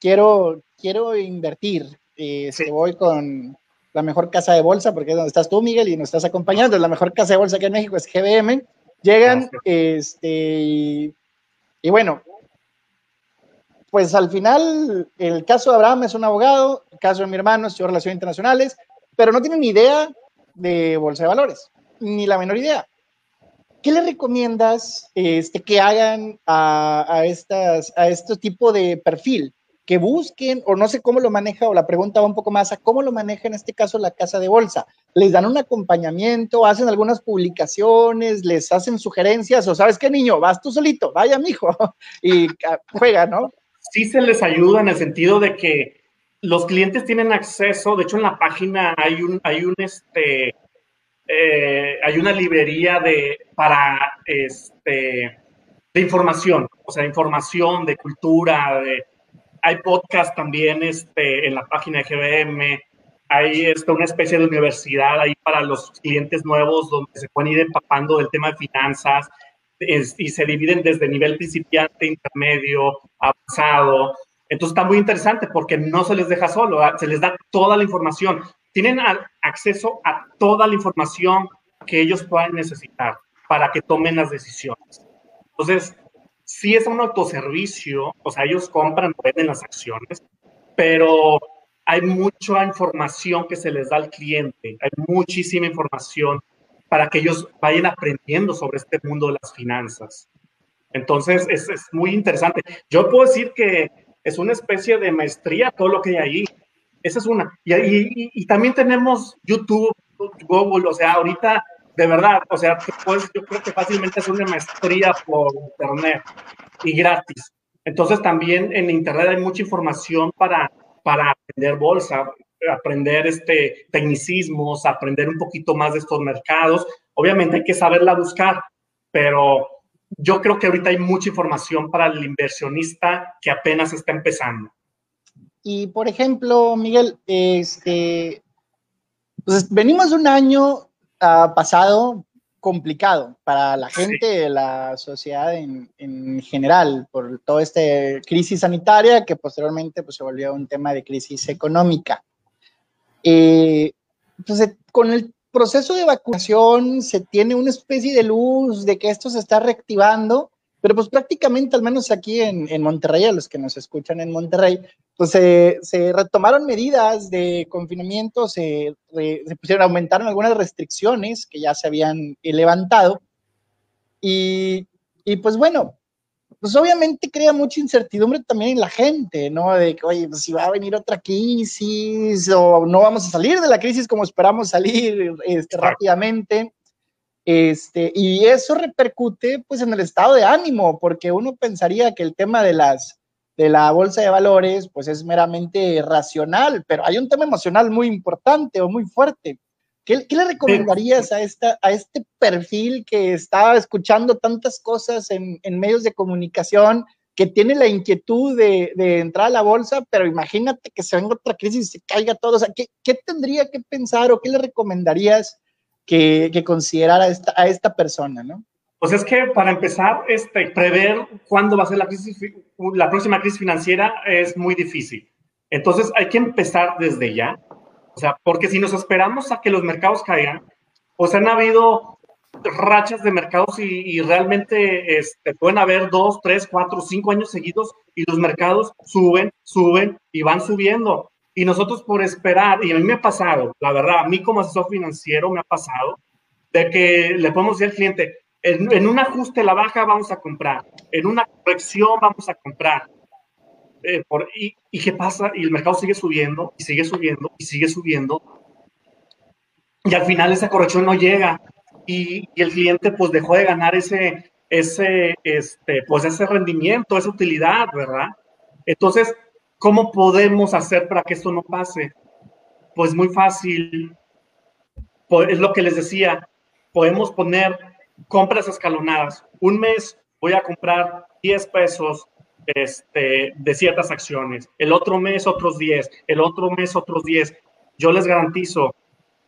Quiero, quiero invertir, eh, voy con la mejor casa de bolsa, porque es donde estás tú, Miguel, y nos estás acompañando, la mejor casa de bolsa que en México es GBM, llegan, este, y, y bueno, pues al final el caso de Abraham es un abogado, el caso de mi hermano es relaciones internacionales, pero no tienen ni idea de bolsa de valores, ni la menor idea. ¿Qué le recomiendas este, que hagan a, a, estas, a este tipo de perfil? Que busquen, o no sé cómo lo maneja, o la pregunta va un poco más a cómo lo maneja en este caso la casa de bolsa. ¿Les dan un acompañamiento, hacen algunas publicaciones, les hacen sugerencias, o sabes qué, niño, vas tú solito, vaya, mijo, y juega, ¿no? sí se les ayuda en el sentido de que los clientes tienen acceso, de hecho en la página hay un, hay un este, eh, hay una librería de, para, este, de información, o sea, información de cultura, de, hay podcast también este, en la página de GBM, hay este, una especie de universidad ahí para los clientes nuevos donde se pueden ir empapando del tema de finanzas, y se dividen desde nivel principiante, intermedio, avanzado. Entonces está muy interesante porque no se les deja solo, ¿ah? se les da toda la información. Tienen acceso a toda la información que ellos puedan necesitar para que tomen las decisiones. Entonces, sí es un autoservicio, o sea, ellos compran, venden las acciones, pero hay mucha información que se les da al cliente, hay muchísima información para que ellos vayan aprendiendo sobre este mundo de las finanzas. Entonces, es, es muy interesante. Yo puedo decir que es una especie de maestría todo lo que hay ahí. Esa es una. Y, y, y también tenemos YouTube, Google, o sea, ahorita, de verdad, o sea, pues, yo creo que fácilmente es una maestría por Internet y gratis. Entonces, también en Internet hay mucha información para, para aprender bolsa aprender este, tecnicismos, aprender un poquito más de estos mercados. Obviamente hay que saberla buscar, pero yo creo que ahorita hay mucha información para el inversionista que apenas está empezando. Y por ejemplo, Miguel, este, pues venimos un año uh, pasado complicado para la gente, la sociedad en, en, general, por toda esta crisis sanitaria que posteriormente pues, se volvió un tema de crisis económica. Eh, entonces, con el proceso de vacunación se tiene una especie de luz de que esto se está reactivando, pero pues prácticamente, al menos aquí en, en Monterrey, a los que nos escuchan en Monterrey, pues se, se retomaron medidas de confinamiento, se, se, pusieron, aumentaron algunas restricciones que ya se habían levantado. Y, y pues bueno, pues obviamente crea mucha incertidumbre también en la gente, ¿no? De que, oye, pues si va a venir otra crisis o no vamos a salir de la crisis como esperamos salir este, rápidamente. Este, y eso repercute pues en el estado de ánimo, porque uno pensaría que el tema de las de la bolsa de valores pues es meramente racional, pero hay un tema emocional muy importante o muy fuerte. ¿Qué, le recomendarías a, esta, a este perfil que está escuchando tantas cosas en, medios de comunicación, que tiene la inquietud de, entrar a la bolsa, pero imagínate que se venga otra crisis y se caiga todo? O sea, ¿qué, tendría que pensar o qué le recomendarías que, que considerara esta, a esta persona, no? Pues es que para empezar, este, prever cuándo va a ser la, crisis, la próxima crisis financiera es muy difícil. Entonces hay que empezar desde ya o sea, porque si nos esperamos a que los mercados caigan, pues han habido rachas de mercados y, realmente este, pueden haber dos, tres, cuatro, cinco años seguidos y los mercados suben, suben y van subiendo. Y nosotros por esperar, y a mí me ha pasado, la verdad, a mí como asesor financiero me ha pasado, de que le podemos decir al cliente, en, en un ajuste la baja vamos a comprar, en una corrección vamos a comprar, eh, y, qué pasa? Y el mercado sigue subiendo, y sigue subiendo, y sigue subiendo. Y al final esa corrección no llega. Y, el cliente pues dejó de ganar ese, ese, este, pues ese rendimiento, esa utilidad, ¿verdad? Entonces, ¿cómo podemos hacer para que esto no pase? Pues muy fácil. Es lo que les decía, podemos poner compras escalonadas, un mes voy a comprar 10 pesos este, de ciertas acciones, el otro mes otros 10, el otro mes otros 10. Yo les garantizo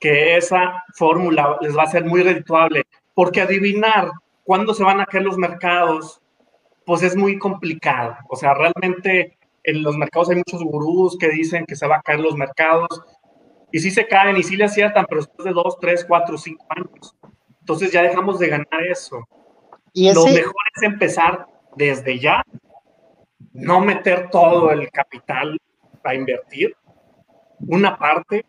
que esa fórmula les va a ser muy redituable, porque adivinar cuándo se van a caer los mercados, pues es muy complicado. O sea, realmente en los mercados hay muchos gurús que dicen que se va a caer los mercados, y sí se caen y sí le aciertan, pero después de 2, 3, 4, 5 años. Entonces ya dejamos de ganar eso. ¿Y Lo mejor es empezar desde ya, no meter todo el capital a invertir, una parte,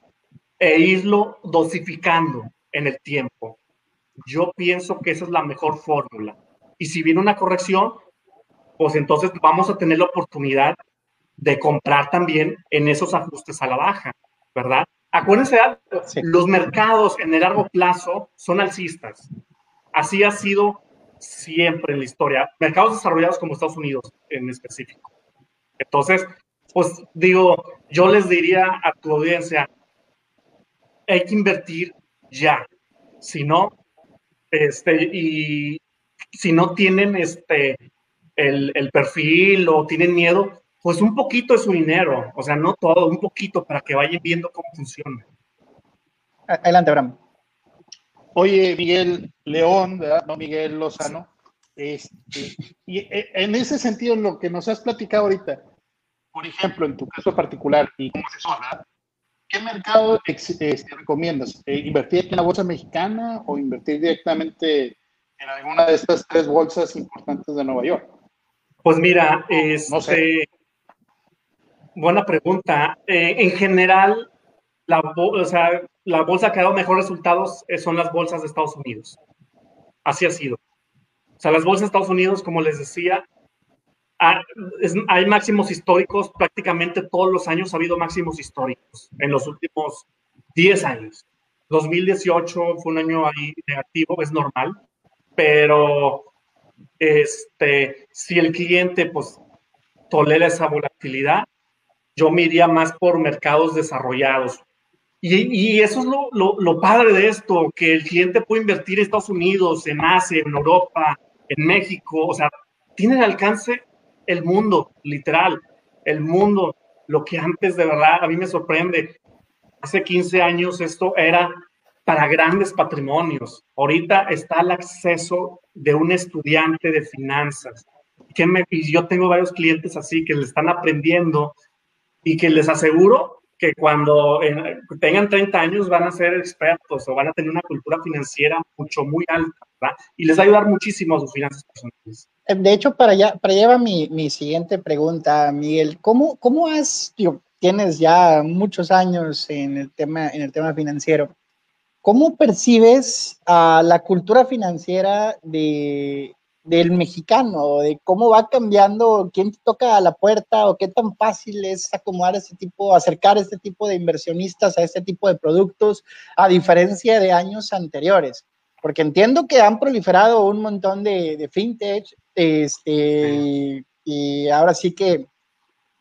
e irlo dosificando en el tiempo. Yo pienso que esa es la mejor fórmula. Y si viene una corrección, pues entonces vamos a tener la oportunidad de comprar también en esos ajustes a la baja, ¿verdad? Acuérdense, los mercados en el largo plazo son alcistas. Así ha sido siempre en la historia. Mercados desarrollados como Estados Unidos en específico. Entonces, pues digo, yo les diría a tu audiencia, hay que invertir ya. Si no, este, y si no tienen este, el, el perfil o tienen miedo, pues un poquito de su dinero, o sea, no todo, un poquito para que vayan viendo cómo funciona. Adelante, Abraham. Oye, Miguel León, ¿verdad? No Miguel Lozano. Este, y eh, en ese sentido, en lo que nos has platicado ahorita, por ejemplo, en tu caso particular y como asesora, ¿qué mercado este, recomiendas? Eh, ¿Invertir en la bolsa mexicana o invertir directamente en alguna de estas tres bolsas importantes de Nueva York? Pues mira, este, buena pregunta. Eh, en general, la, o sea, la bolsa que ha dado mejores resultados eh, son las bolsas de Estados Unidos. Así ha sido. O sea, las bolsas de Estados Unidos, como les decía, hay máximos históricos, prácticamente todos los años ha habido máximos históricos en los últimos 10 años. 2018 fue un año ahí negativo, es normal, pero este, si el cliente pues tolera esa volatilidad, yo me iría más por mercados desarrollados. Y, eso es lo, lo, padre de esto, que el cliente puede invertir en Estados Unidos, en Asia, en Europa, en México, o sea, tiene al alcance el mundo, literal, el mundo, lo que antes de verdad a mí me sorprende. Hace 15 años esto era para grandes patrimonios. Ahorita está el acceso de un estudiante de finanzas. Que me, y yo tengo varios clientes así que le están aprendiendo y que les aseguro que cuando tengan 30 años van a ser expertos o van a tener una cultura financiera mucho, muy alta, ¿verdad? Y les va a ayudar muchísimo a sus finanzas personales. Eh, de hecho, para allá, para allá va mi, mi siguiente pregunta, Miguel. ¿Cómo, cómo has, tienes ya muchos años en el tema, en el tema financiero? ¿Cómo percibes a la cultura financiera de, del mexicano, de cómo va cambiando, quién te toca a la puerta o qué tan fácil es acomodar este tipo, acercar este tipo de inversionistas a este tipo de productos, a diferencia de años anteriores. Porque entiendo que han proliferado un montón de, de fintech, este, y ahora sí que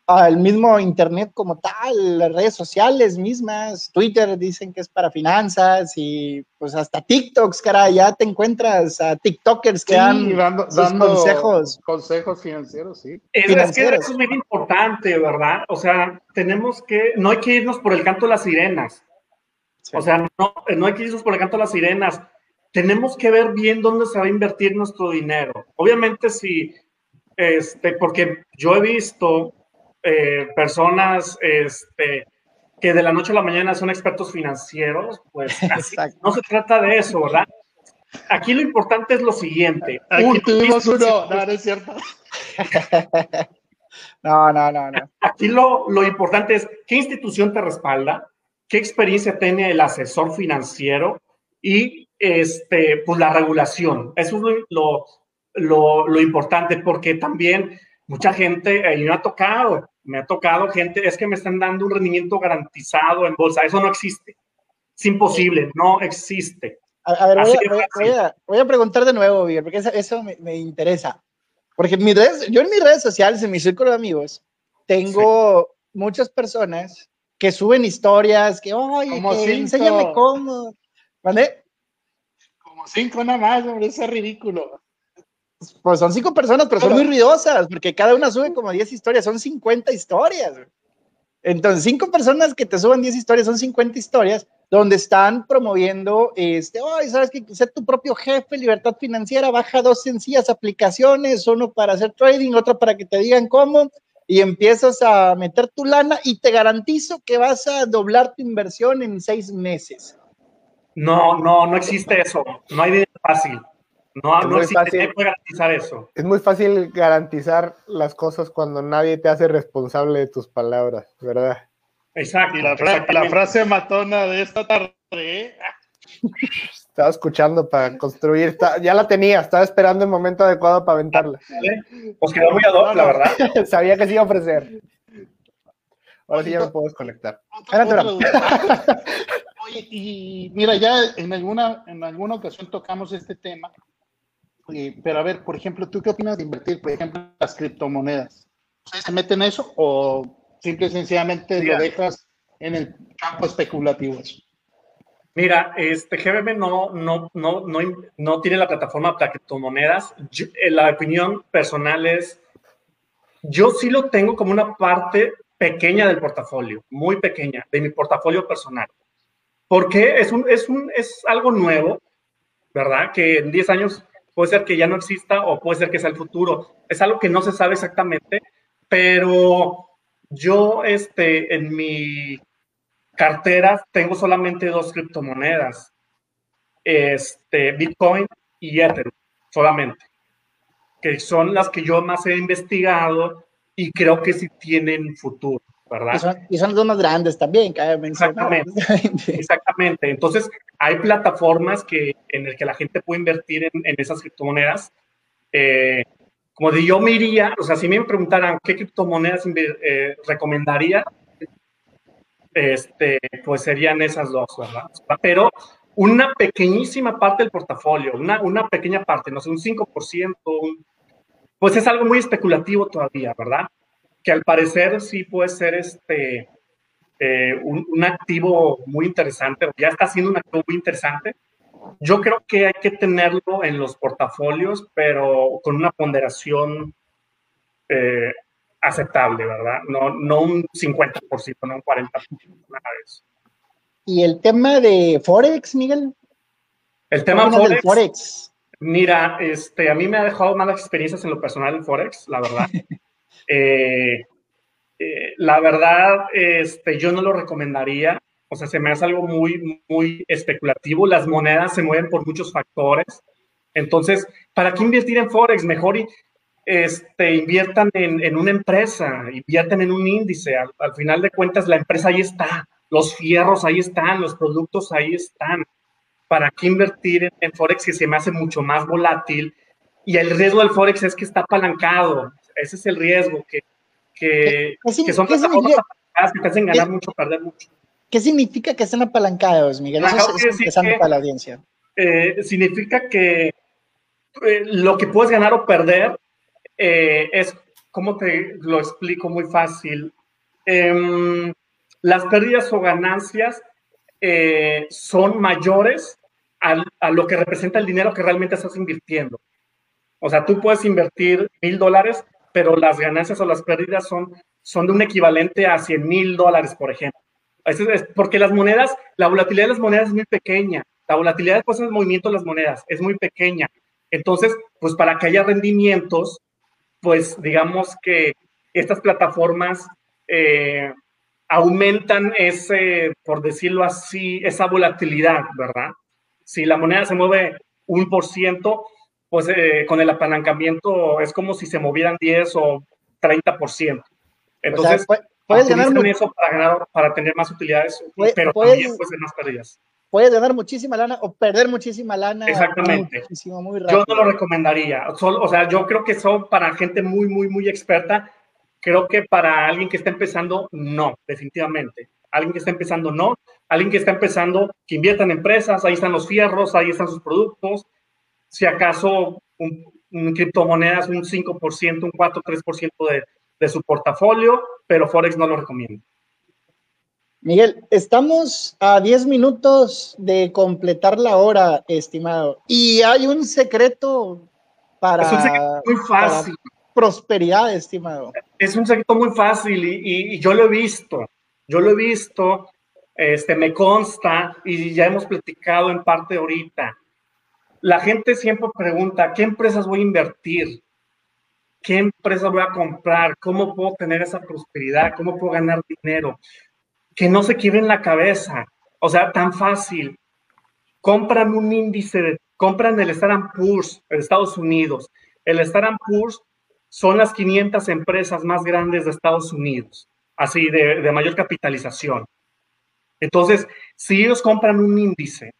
al mismo Internet como tal, las redes sociales mismas, Twitter dicen que es para finanzas y pues hasta TikToks, cara, ya te encuentras a TikTokers que dan dando, consejos. Consejos financieros, sí. Es, que eso es muy importante, ¿verdad? O sea, tenemos que, no hay que irnos por el canto de las sirenas. O sea, no, no hay que irnos por el canto de las sirenas. Tenemos que ver bien dónde se va a invertir nuestro dinero. Obviamente, si, este, porque yo he visto eh, personas este, que de la noche a la mañana son expertos financieros, pues no se trata de eso, ¿verdad? Aquí lo importante es lo siguiente. Aquí tuvimos uno, no, no es cierto. no, no, no, no. Aquí lo, lo importante es qué institución te respalda, qué experiencia tiene el asesor financiero y este, pues la regulación. Eso es lo, lo, lo importante porque también mucha gente, ahí me ha tocado, me ha tocado gente, es que me están dando un rendimiento garantizado en bolsa. Eso no existe. Es imposible, no existe. A, ver, voy a, preguntar de nuevo, porque eso, me, interesa. Porque mi redes, yo en mis redes sociales, en mi círculo de amigos, tengo muchas personas que suben historias, que, oye, que enséñame cómo. ¿Vale? Como cinco nada más, hombre, eso es ridículo. Pues son cinco personas, pero son muy ruidosas, porque cada una sube como 10 historias, son 50 historias. Entonces, cinco personas que te suban 10 historias, son 50 historias, donde están promoviendo, este, ay, sabes que ser tu propio jefe, libertad financiera, baja dos sencillas aplicaciones, uno para hacer trading, otro para que te digan cómo, y empiezas a meter tu lana y te garantizo que vas a doblar tu inversión en seis meses. No, no, no existe eso. No hay dinero fácil. No, no existe, garantizar eso. Es muy fácil garantizar las cosas cuando nadie te hace responsable de tus palabras, ¿verdad? Exacto. Y la, frase matona de esta tarde. ¿eh? Estaba escuchando para construir, ya la tenía, estaba esperando el momento adecuado para aventarla. Pues quedó muy ad la verdad. Sabía que se iba a ofrecer. Ahora sí ya me puedo desconectar. Oye, y mira, ya en alguna, en alguna ocasión tocamos este tema, pero a ver, por ejemplo, ¿tú qué opinas de invertir, por ejemplo, en las criptomonedas? ¿Se meten en eso o simple y sencillamente lo dejas en el campo especulativo? Mira, este GBM no, no, no, no, no tiene la plataforma para criptomonedas. Eh, la opinión personal es, yo sí lo tengo como una parte pequeña del portafolio, muy pequeña, de mi portafolio personal. Porque es, un, es, un, es algo nuevo, ¿verdad? Que en 10 años puede ser que ya no exista o puede ser que sea el futuro. Es algo que no se sabe exactamente, pero yo este, en mi carteras tengo solamente dos criptomonedas, este, Bitcoin y Ethereum, solamente, que son las que yo más he investigado y creo que sí tienen futuro, ¿verdad? Y son, y son más grandes también, Exactamente, exactamente. Entonces, hay plataformas que, en las que la gente puede invertir en, esas criptomonedas. Eh, como de yo me iría, o sea, si me preguntaran qué criptomonedas eh, recomendaría, este, pues serían esas dos, ¿verdad? Pero una pequeñísima parte del portafolio, una, una pequeña parte, no sé, un 5%, pues es algo muy especulativo todavía, ¿verdad? Que al parecer sí puede ser este, eh, un, un, activo muy interesante, ya está siendo un activo muy interesante. Yo creo que hay que tenerlo en los portafolios, pero con una ponderación eh, aceptable, ¿verdad? No, no un 50%, no un 40%, nada de eso. ¿Y el tema de Forex, Miguel? El tema Forex, Forex. Mira, este, a mí me ha dejado malas experiencias en lo personal el Forex, la verdad. Eh, eh, la verdad, este, yo no lo recomendaría. O sea, se me hace algo muy, muy especulativo. Las monedas se mueven por muchos factores. Entonces, ¿para qué invertir en Forex? Mejor este, inviertan en, una empresa, inviertan en un índice. Al, final de cuentas, la empresa ahí está, los fierros ahí están, los productos ahí están. ¿Para qué invertir en, Forex que se me hace mucho más volátil? Y el riesgo del Forex es que está apalancado. Ese es el riesgo, que, que, que son plataformas que te hacen ganar mucho, perder mucho. ¿Qué significa que estén apalancados, Miguel? Eso es, interesante para la audiencia. Eh, significa que eh, lo que puedes ganar o perder eh, es, ¿cómo te lo explico muy fácil? Em, las pérdidas o ganancias son mayores a lo que representa el dinero que realmente estás invirtiendo. O sea, tú puedes invertir mil dólares, pero las ganancias o las pérdidas son, son de un equivalente a 100 mil dólares, por ejemplo. Es, porque las monedas, la volatilidad de las monedas es muy pequeña. La volatilidad después del movimiento de las monedas es muy pequeña. Entonces, pues para que haya rendimientos, pues digamos que estas plataformas eh, aumentan ese, por decirlo así, esa volatilidad, ¿verdad? Si la moneda se mueve un por ciento, pues eh, con el apalancamiento es como si se movieran 10 o 30 por ciento. Entonces, puedes ganar eso para, ganar, para tener más utilidades, pero también pues, más pérdidas puedes ganar muchísima lana o perder muchísima lana. Exactamente. yo no lo recomendaría. o sea, yo creo que son para gente muy, muy, muy experta. Creo que para alguien que está empezando, no, definitivamente. Alguien que está empezando, no. Alguien que está empezando, que invierta en empresas, ahí están los fierros, ahí están sus productos. Si acaso un, un criptomonedas, un 5%, un 4, 3% de, de su portafolio, pero Forex no lo recomiendo. Miguel, estamos a 10 minutos de completar la hora, estimado. Y hay un secreto para, es un secreto muy fácil. prosperidad, estimado. Es un secreto muy fácil y, y, yo lo he visto, yo lo he visto, este, me consta y ya hemos platicado en parte ahorita. La gente siempre pregunta, ¿qué empresas voy a invertir? ¿Qué empresas voy a comprar? ¿Cómo puedo tener esa prosperidad? ¿Cómo puedo ganar dinero? Que no se en la cabeza. O sea, tan fácil. Compran un índice, compran el Standard Poor's en Estados Unidos. El Standard Poor's son las 500 empresas más grandes de Estados Unidos, así de mayor capitalización. Entonces, si ellos compran un índice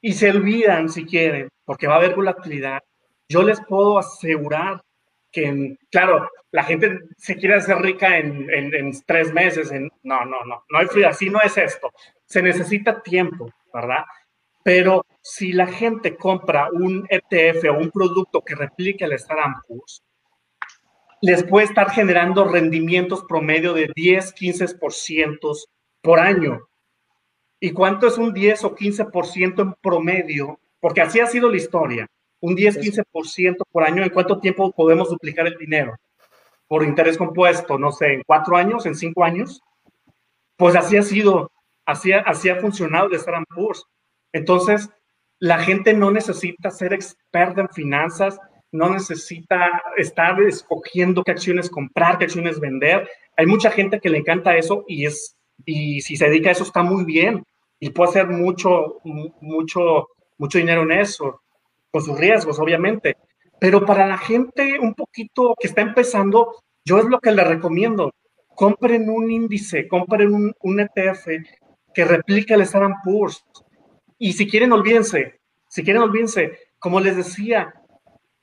y se olvidan si quieren, porque va a haber volatilidad, yo les puedo asegurar que, claro, la gente se quiere hacer rica en, tres meses. En, no, no, no, no hay frío, así no es esto. Se necesita tiempo, ¿verdad? Pero si la gente compra un ETF o un producto que replique el Standard Poor's, les puede estar generando rendimientos promedio de 10, 15% por año. ¿Y cuánto es un 10 o 15% en promedio? Porque así ha sido la historia. Un 10, 15% por año. ¿En cuánto tiempo podemos duplicar el dinero? Por interés compuesto, no sé, en cuatro años, en cinco años. Pues así ha sido, así, así ha funcionado el Standard Poor's. Entonces, la gente no necesita ser experta en finanzas, no necesita estar escogiendo qué acciones comprar, qué acciones vender. Hay mucha gente que le encanta eso y es y si se dedica a eso está muy bien y puede hacer mucho, mucho, mucho dinero en eso, con sus riesgos, obviamente. Pero para la gente un poquito que está empezando, yo es lo que le recomiendo. Compren un índice, compren un, un ETF que replique el Standard Poor's. Y si quieren, olvídense. Si quieren, olvídense. Como les decía,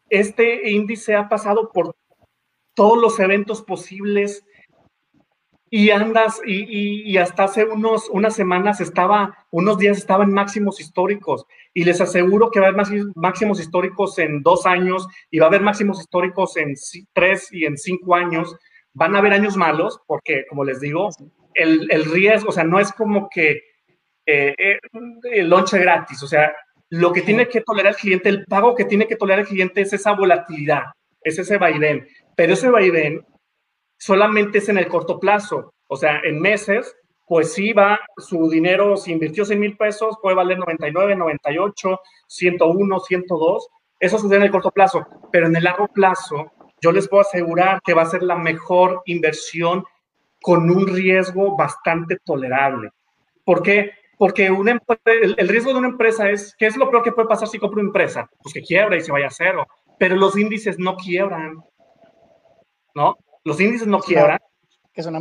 este índice ha pasado por todos los eventos posibles y andas, y, hasta hace unos, unas semanas estaba, unos días estaba en máximos históricos, y les aseguro que va a haber máximos históricos en dos años, y va a haber máximos históricos en tres y en cinco años. Van a haber años malos, porque, como les digo, el, el riesgo, o sea, no es como que eh, eh, el lonche gratis, o sea, lo que tiene que tolerar el cliente, el pago que tiene que tolerar el cliente es esa volatilidad, es ese vaivén, pero ese vaivén solamente es en el corto plazo. O sea, en meses, pues sí va, su dinero, si invirtió 100 mil pesos, puede valer 99, 98, 101, 102. Eso sucede en el corto plazo. Pero en el largo plazo, yo les puedo asegurar que va a ser la mejor inversión con un riesgo bastante tolerable. ¿Por qué? Porque el, riesgo de una empresa es, ¿qué es lo peor que puede pasar si compro una empresa? Pues que quiebra y se vaya a cero. Pero los índices no quiebran, ¿no? Los índices no quiebran.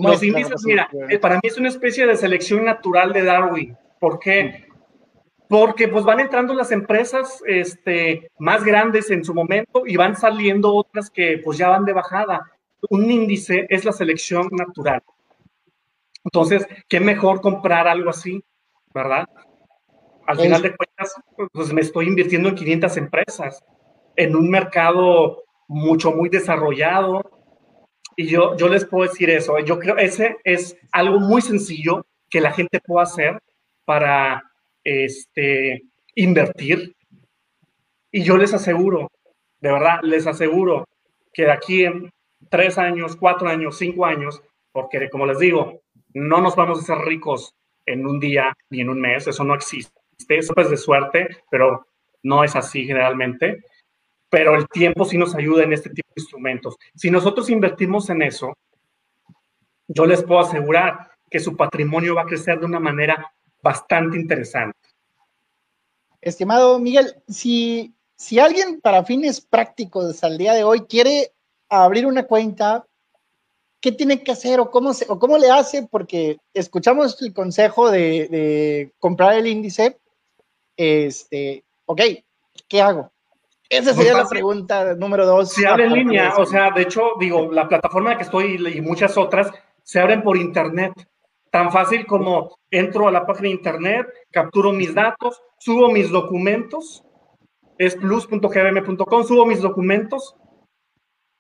los índices, mira, eh, para mí es una especie de selección natural de Darwin. ¿Por qué? Porque pues van entrando las empresas este, más grandes en su momento y van saliendo otras que pues ya van de bajada. Un índice es la selección natural. Entonces, qué mejor comprar algo así, ¿verdad? Al final de cuentas, pues me estoy invirtiendo en 500 empresas, en un mercado mucho, muy desarrollado, y yo, yo les puedo decir eso. Yo creo ese es algo muy sencillo que la gente puede hacer para este, invertir. Y yo les aseguro, de verdad, les aseguro que de aquí en tres años, cuatro años, cinco años, porque como les digo, no nos vamos a hacer ricos en un día ni en un mes, eso no existe. Eso es de suerte, pero no es así generalmente pero el tiempo sí nos ayuda en este tipo de instrumentos. Si nosotros invertimos en eso, yo les puedo asegurar que su patrimonio va a crecer de una manera bastante interesante. Estimado Miguel, si, si alguien para fines prácticos al día de hoy quiere abrir una cuenta, ¿qué tiene que hacer o cómo, se, o cómo le hace? Porque escuchamos el consejo de, comprar el índice. Este, ok, ¿qué hago? Esa sería la pregunta número dos. Se abre en línea, o sea, de hecho, digo, la plataforma que estoy y muchas otras se abren por internet. Tan fácil como entro a la página de internet, capturo mis datos, subo mis documentos, es plus.gbm.com, subo mis documentos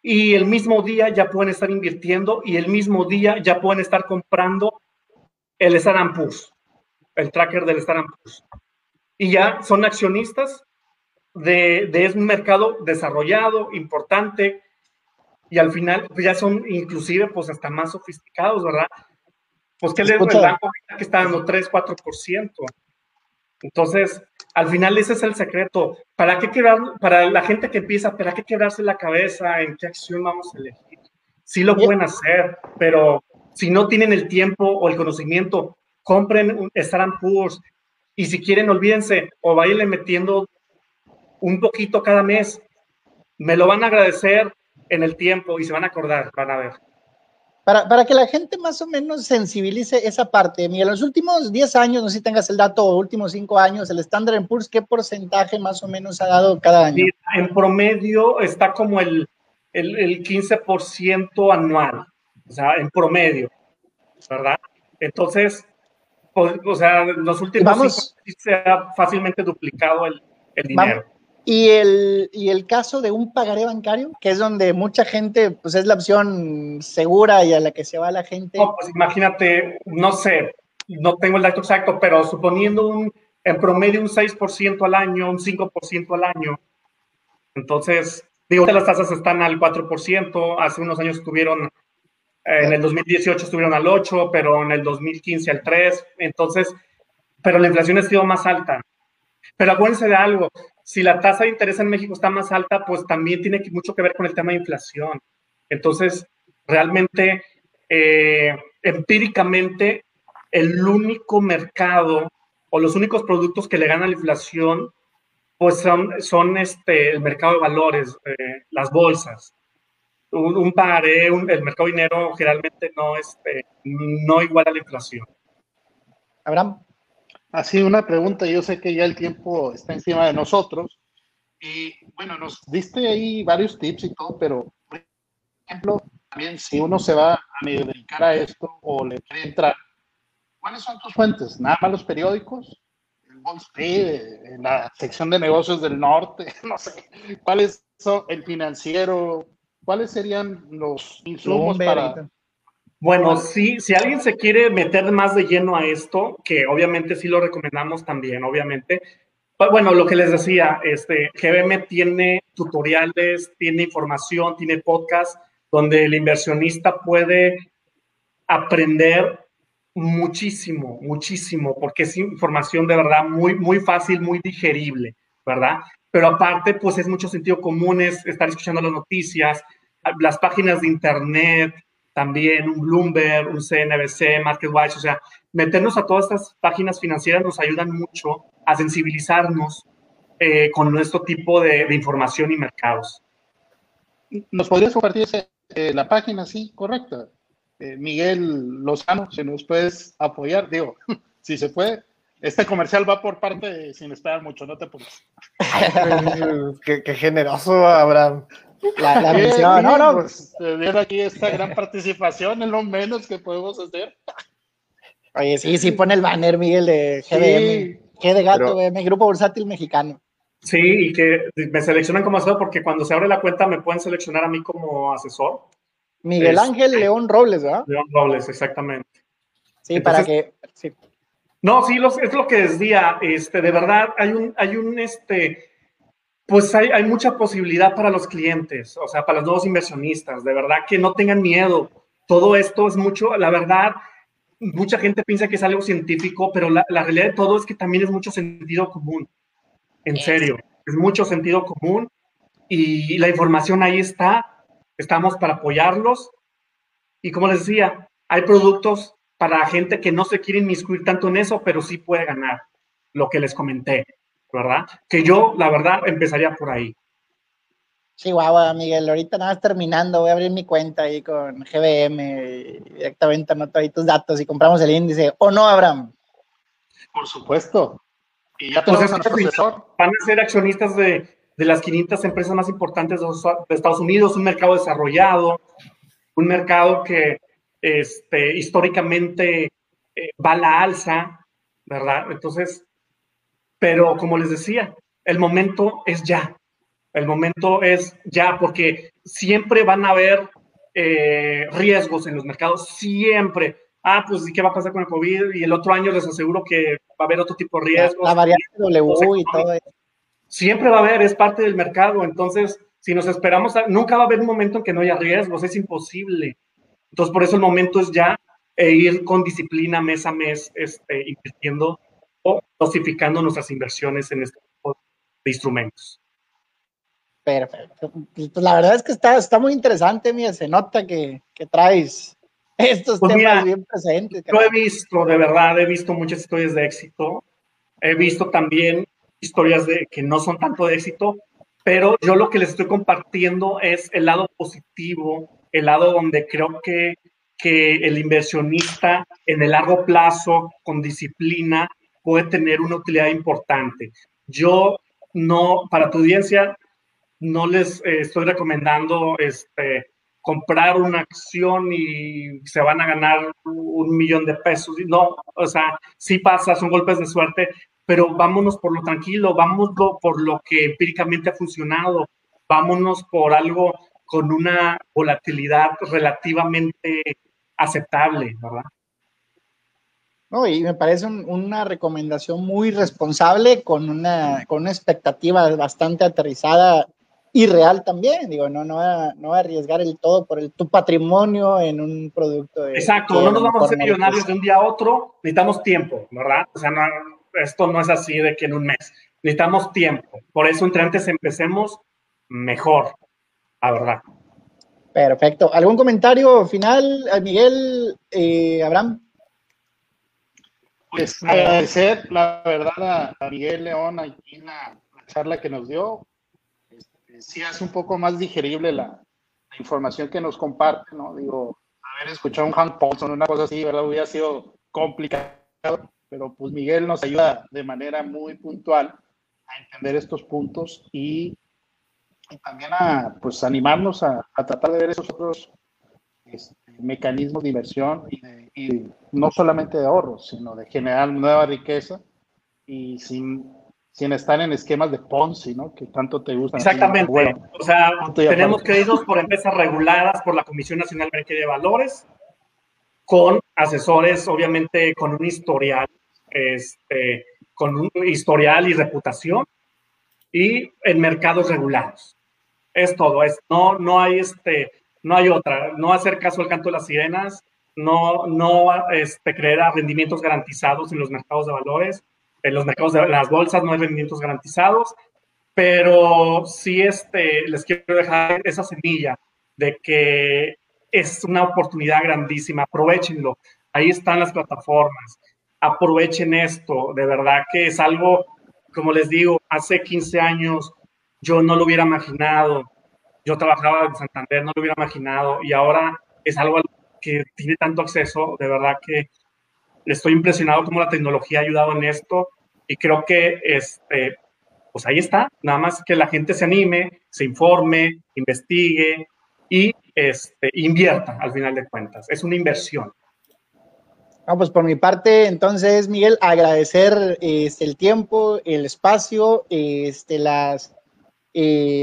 y el mismo día ya pueden estar invirtiendo y el mismo día ya pueden estar comprando el Standard Poor's, el tracker del Standard Poor's. Y ya son accionistas de, de, es un mercado desarrollado, importante, y al final pues ya son inclusive pues hasta más sofisticados, ¿verdad? Pues que el banco que está dando 3, 4%. Entonces, al final ese es el secreto. ¿Para qué quebrar, para la gente que empieza, ¿para qué quebrarse la cabeza en qué acción vamos a elegir? Sí lo pueden hacer, pero si no tienen el tiempo o el conocimiento, compren un Poor's y si quieren, olvídense o váyanle metiendo un poquito cada mes. Me lo van a agradecer en el tiempo y se van a acordar, van a ver. Para, para, que la gente más o menos sensibilice esa parte, Miguel, en los últimos 10 años, no sé si tengas el dato, o últimos 5 años, el Standard Poor's, ¿qué porcentaje más o menos ha dado cada año? En promedio está como el, el, el 15% anual, o sea, en promedio, ¿verdad? Entonces, o, sea, en los últimos Vamos, años se ha fácilmente duplicado el, el dinero. Vamos. Y el, y el caso de un pagaré bancario, que es donde mucha gente, pues es la opción segura y a la que se va la gente. No, pues imagínate, no sé, no tengo el dato exacto, pero suponiendo un, en promedio un 6% al año, un 5% al año. Entonces, digo, las tasas están al 4%, hace unos años estuvieron, eh, en el 2018 estuvieron al 8%, pero en el 2015 al 3%, entonces, pero la inflación ha sido más alta. Pero acuérdense de algo, si la tasa de interés en México está más alta, pues también tiene mucho que ver con el tema de inflación. Entonces, realmente, eh, empíricamente, el único mercado o los únicos productos que le ganan la inflación, pues son, son este, el mercado de valores, eh, las bolsas. Un, un pagaré, un, el mercado de dinero generalmente no, este, no iguala la inflación. Abraham. Así una pregunta, yo sé que ya el tiempo está encima de nosotros y bueno, nos diste ahí varios tips y todo, pero por ejemplo, también si uno se va a dedicar a esto o le quiere entrar, ¿cuáles son tus fuentes? ¿Nada más los periódicos? ¿El Wall Street? ¿La sección de negocios del norte? No sé. ¿Cuáles son el financiero? ¿Cuáles serían los insumos para, bueno, sí, si alguien se quiere meter más de lleno a esto, que obviamente sí lo recomendamos también, obviamente. Bueno, lo que les decía, este, GBM tiene tutoriales, tiene información, tiene podcast, donde el inversionista puede aprender muchísimo, muchísimo, porque es información de verdad muy, muy fácil, muy digerible, ¿verdad? Pero aparte, pues es mucho sentido común, es estar escuchando las noticias, las páginas de internet, también un Bloomberg, un CNBC, MarketWatch, o sea, meternos a todas estas páginas financieras nos ayudan mucho a sensibilizarnos eh, con nuestro tipo de, de, información y mercados. ¿Nos podrías compartir ese, eh, la página, sí, correcta? Eh, Miguel Lozano, si nos puedes apoyar, digo, si se puede. Este comercial va por parte de, sin esperar mucho, no te pongas. qué, qué generoso, Abraham. La, la no, no. Pues, tener aquí esta gran participación es lo menos que podemos hacer. Oye, sí, sí, pone el banner, Miguel, de GDM. Sí, G de gato, pero... Grupo Bursátil Mexicano. Sí, y que me seleccionan como asesor porque cuando se abre la cuenta me pueden seleccionar a mí como asesor. Miguel es, Ángel León Robles, ¿verdad? León Robles, exactamente. Sí, Entonces, para que. Sí. No, sí, los, es lo que decía. Este, de verdad, hay un, hay un, este, pues hay, hay, mucha posibilidad para los clientes, o sea, para los nuevos inversionistas. De verdad que no tengan miedo. Todo esto es mucho, la verdad, mucha gente piensa que es algo científico, pero la, la realidad de todo es que también es mucho sentido común. En serio, es mucho sentido común y la información ahí está. Estamos para apoyarlos. Y como les decía, hay productos para gente que no se quiere inmiscuir tanto en eso, pero sí puede ganar lo que les comenté. ¿Verdad? Que yo, la verdad, empezaría por ahí. Chihuahua, Miguel, ahorita nada más terminando, voy a abrir mi cuenta ahí con GBM, directamente anoto ahí tus datos y compramos el índice, ¿o no, Abraham? Por supuesto. Y ya pues van a ser accionistas de, de, las 500 empresas más importantes de, de Estados Unidos, un mercado desarrollado, un mercado que este, históricamente eh, va a la alza, ¿verdad? Entonces, pero como les decía, el momento es ya. El momento es ya, porque siempre van a haber eh, riesgos en los mercados, siempre. Ah, pues, ¿y qué va a pasar con el COVID? Y el otro año les aseguro que va a haber otro tipo de riesgos. La, la variante W y todo eso. siempre va a haber, es parte del mercado. Entonces, si nos esperamos, nunca va a haber un momento en que no haya riesgos, es imposible. Entonces, por eso el momento es ya e ir con disciplina mes a mes, este, invirtiendo o dosificando nuestras inversiones en este tipo de instrumentos. Perfecto. Pues, pues la verdad es que está, está muy interesante, mía. Se nota que, que traes estos pues temas bien presentes. Yo he visto, de verdad, he visto muchas historias de éxito. He visto también historias de que no son tanto de éxito, pero yo lo que les estoy compartiendo es el lado positivo, el lado donde creo que, que el inversionista en el largo plazo, con disciplina, puede tener una utilidad importante. Yo no, para tu audiencia, no les eh, estoy recomendando este, comprar una acción y se van a ganar un millón de pesos. No, o sea, sí pasa, son golpes de suerte, pero vámonos por lo tranquilo, vámonos por lo que empíricamente ha funcionado, vámonos por algo con una volatilidad relativamente aceptable, ¿verdad? No, y me parece una recomendación muy responsable con una, con una expectativa bastante aterrizada y real también. Digo, no, no, no a arriesgar el todo por el, tu patrimonio en un producto. De, Exacto, no nos vamos a hacer millonarios de un día a otro, necesitamos tiempo, ¿verdad? O sea, esto no es así de que en un mes, necesitamos tiempo. Por eso, entre antes empecemos, mejor, la verdad. Perfecto. ¿Algún comentario final, Miguel, eh, Abraham? Pues agradecer, la verdad, a, Miguel León aquí la charla que nos dio sí hace un poco más digerible la, información que nos comparte, ¿no? Digo, haber escuchado un Hank Paulson, una cosa así, ¿verdad? Hubiera sido complicado, pero pues Miguel nos ayuda de manera muy puntual a entender estos puntos y, también a pues animarnos a, tratar de ver esos otros este, mecanismos de inversión y, y, no solamente de ahorros, sino de generar nueva riqueza y sin sin estar en esquemas de Ponzi, ¿no? Que tanto te gustan. Exactamente. o sea, tenemos créditos por empresas reguladas por la Comisión Nacional de Valores, con asesores, obviamente, con un historial, este, con un historial y reputación, y en mercados regulados. Es todo, es, no, no hay este, no hay otra, no hacer caso al canto de las sirenas, no, no este, creer a rendimientos garantizados en los mercados de valores, en los mercados de las bolsas no hay rendimientos garantizados, pero sí este, les quiero dejar esa semilla de que es una oportunidad grandísima, aprovechenlo, ahí están las plataformas, aprovechen esto, de verdad que es algo, como les digo, hace 15 años yo no lo hubiera imaginado, yo trabajaba en Santander, no lo hubiera imaginado, y ahora es algo que tiene tanto acceso, de verdad que estoy impresionado cómo la tecnología ha ayudado en esto y creo que, este, pues ahí está, nada más que la gente se anime, se informe, investigue y este, invierta al final de cuentas. Es una inversión. Ah, pues por mi parte, entonces, Miguel, agradecer este, el tiempo, el espacio, este, las,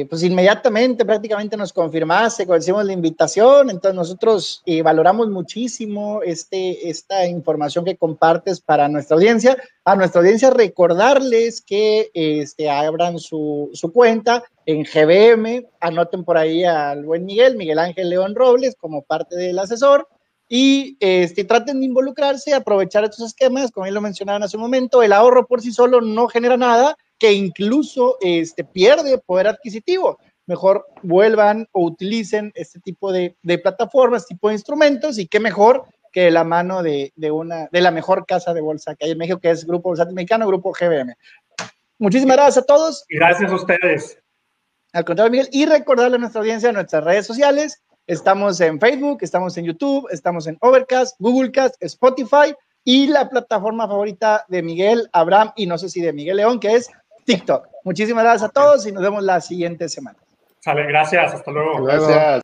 pues inmediatamente prácticamente nos confirmaste hicimos la invitación, entonces nosotros eh, valoramos muchísimo este, esta información que compartes para nuestra audiencia. A nuestra audiencia recordarles que este, abran su, su cuenta en GBM, anoten por ahí al buen Miguel, Miguel Ángel León Robles, como parte del asesor y este, traten de involucrarse, aprovechar estos esquemas, como ya lo mencionaban hace un momento, el ahorro por sí solo no genera nada, que incluso este, pierde poder adquisitivo. Mejor vuelvan o utilicen este tipo de, plataformas, tipo de instrumentos, y qué mejor que la mano de, una, de la mejor casa de bolsa que hay en México, que es Grupo Bolsa Mexicano, Grupo GBM. Muchísimas gracias a todos. Gracias a ustedes. Al contrario, Miguel, y recordarle a nuestra audiencia nuestras redes sociales. Estamos en Facebook, estamos en YouTube, estamos en Overcast, Googlecast, Spotify y la plataforma favorita de Miguel, Abraham y no sé si de Miguel León, que es TikTok. Muchísimas gracias a todos y nos vemos la siguiente semana. Sale, gracias, hasta luego. Gracias.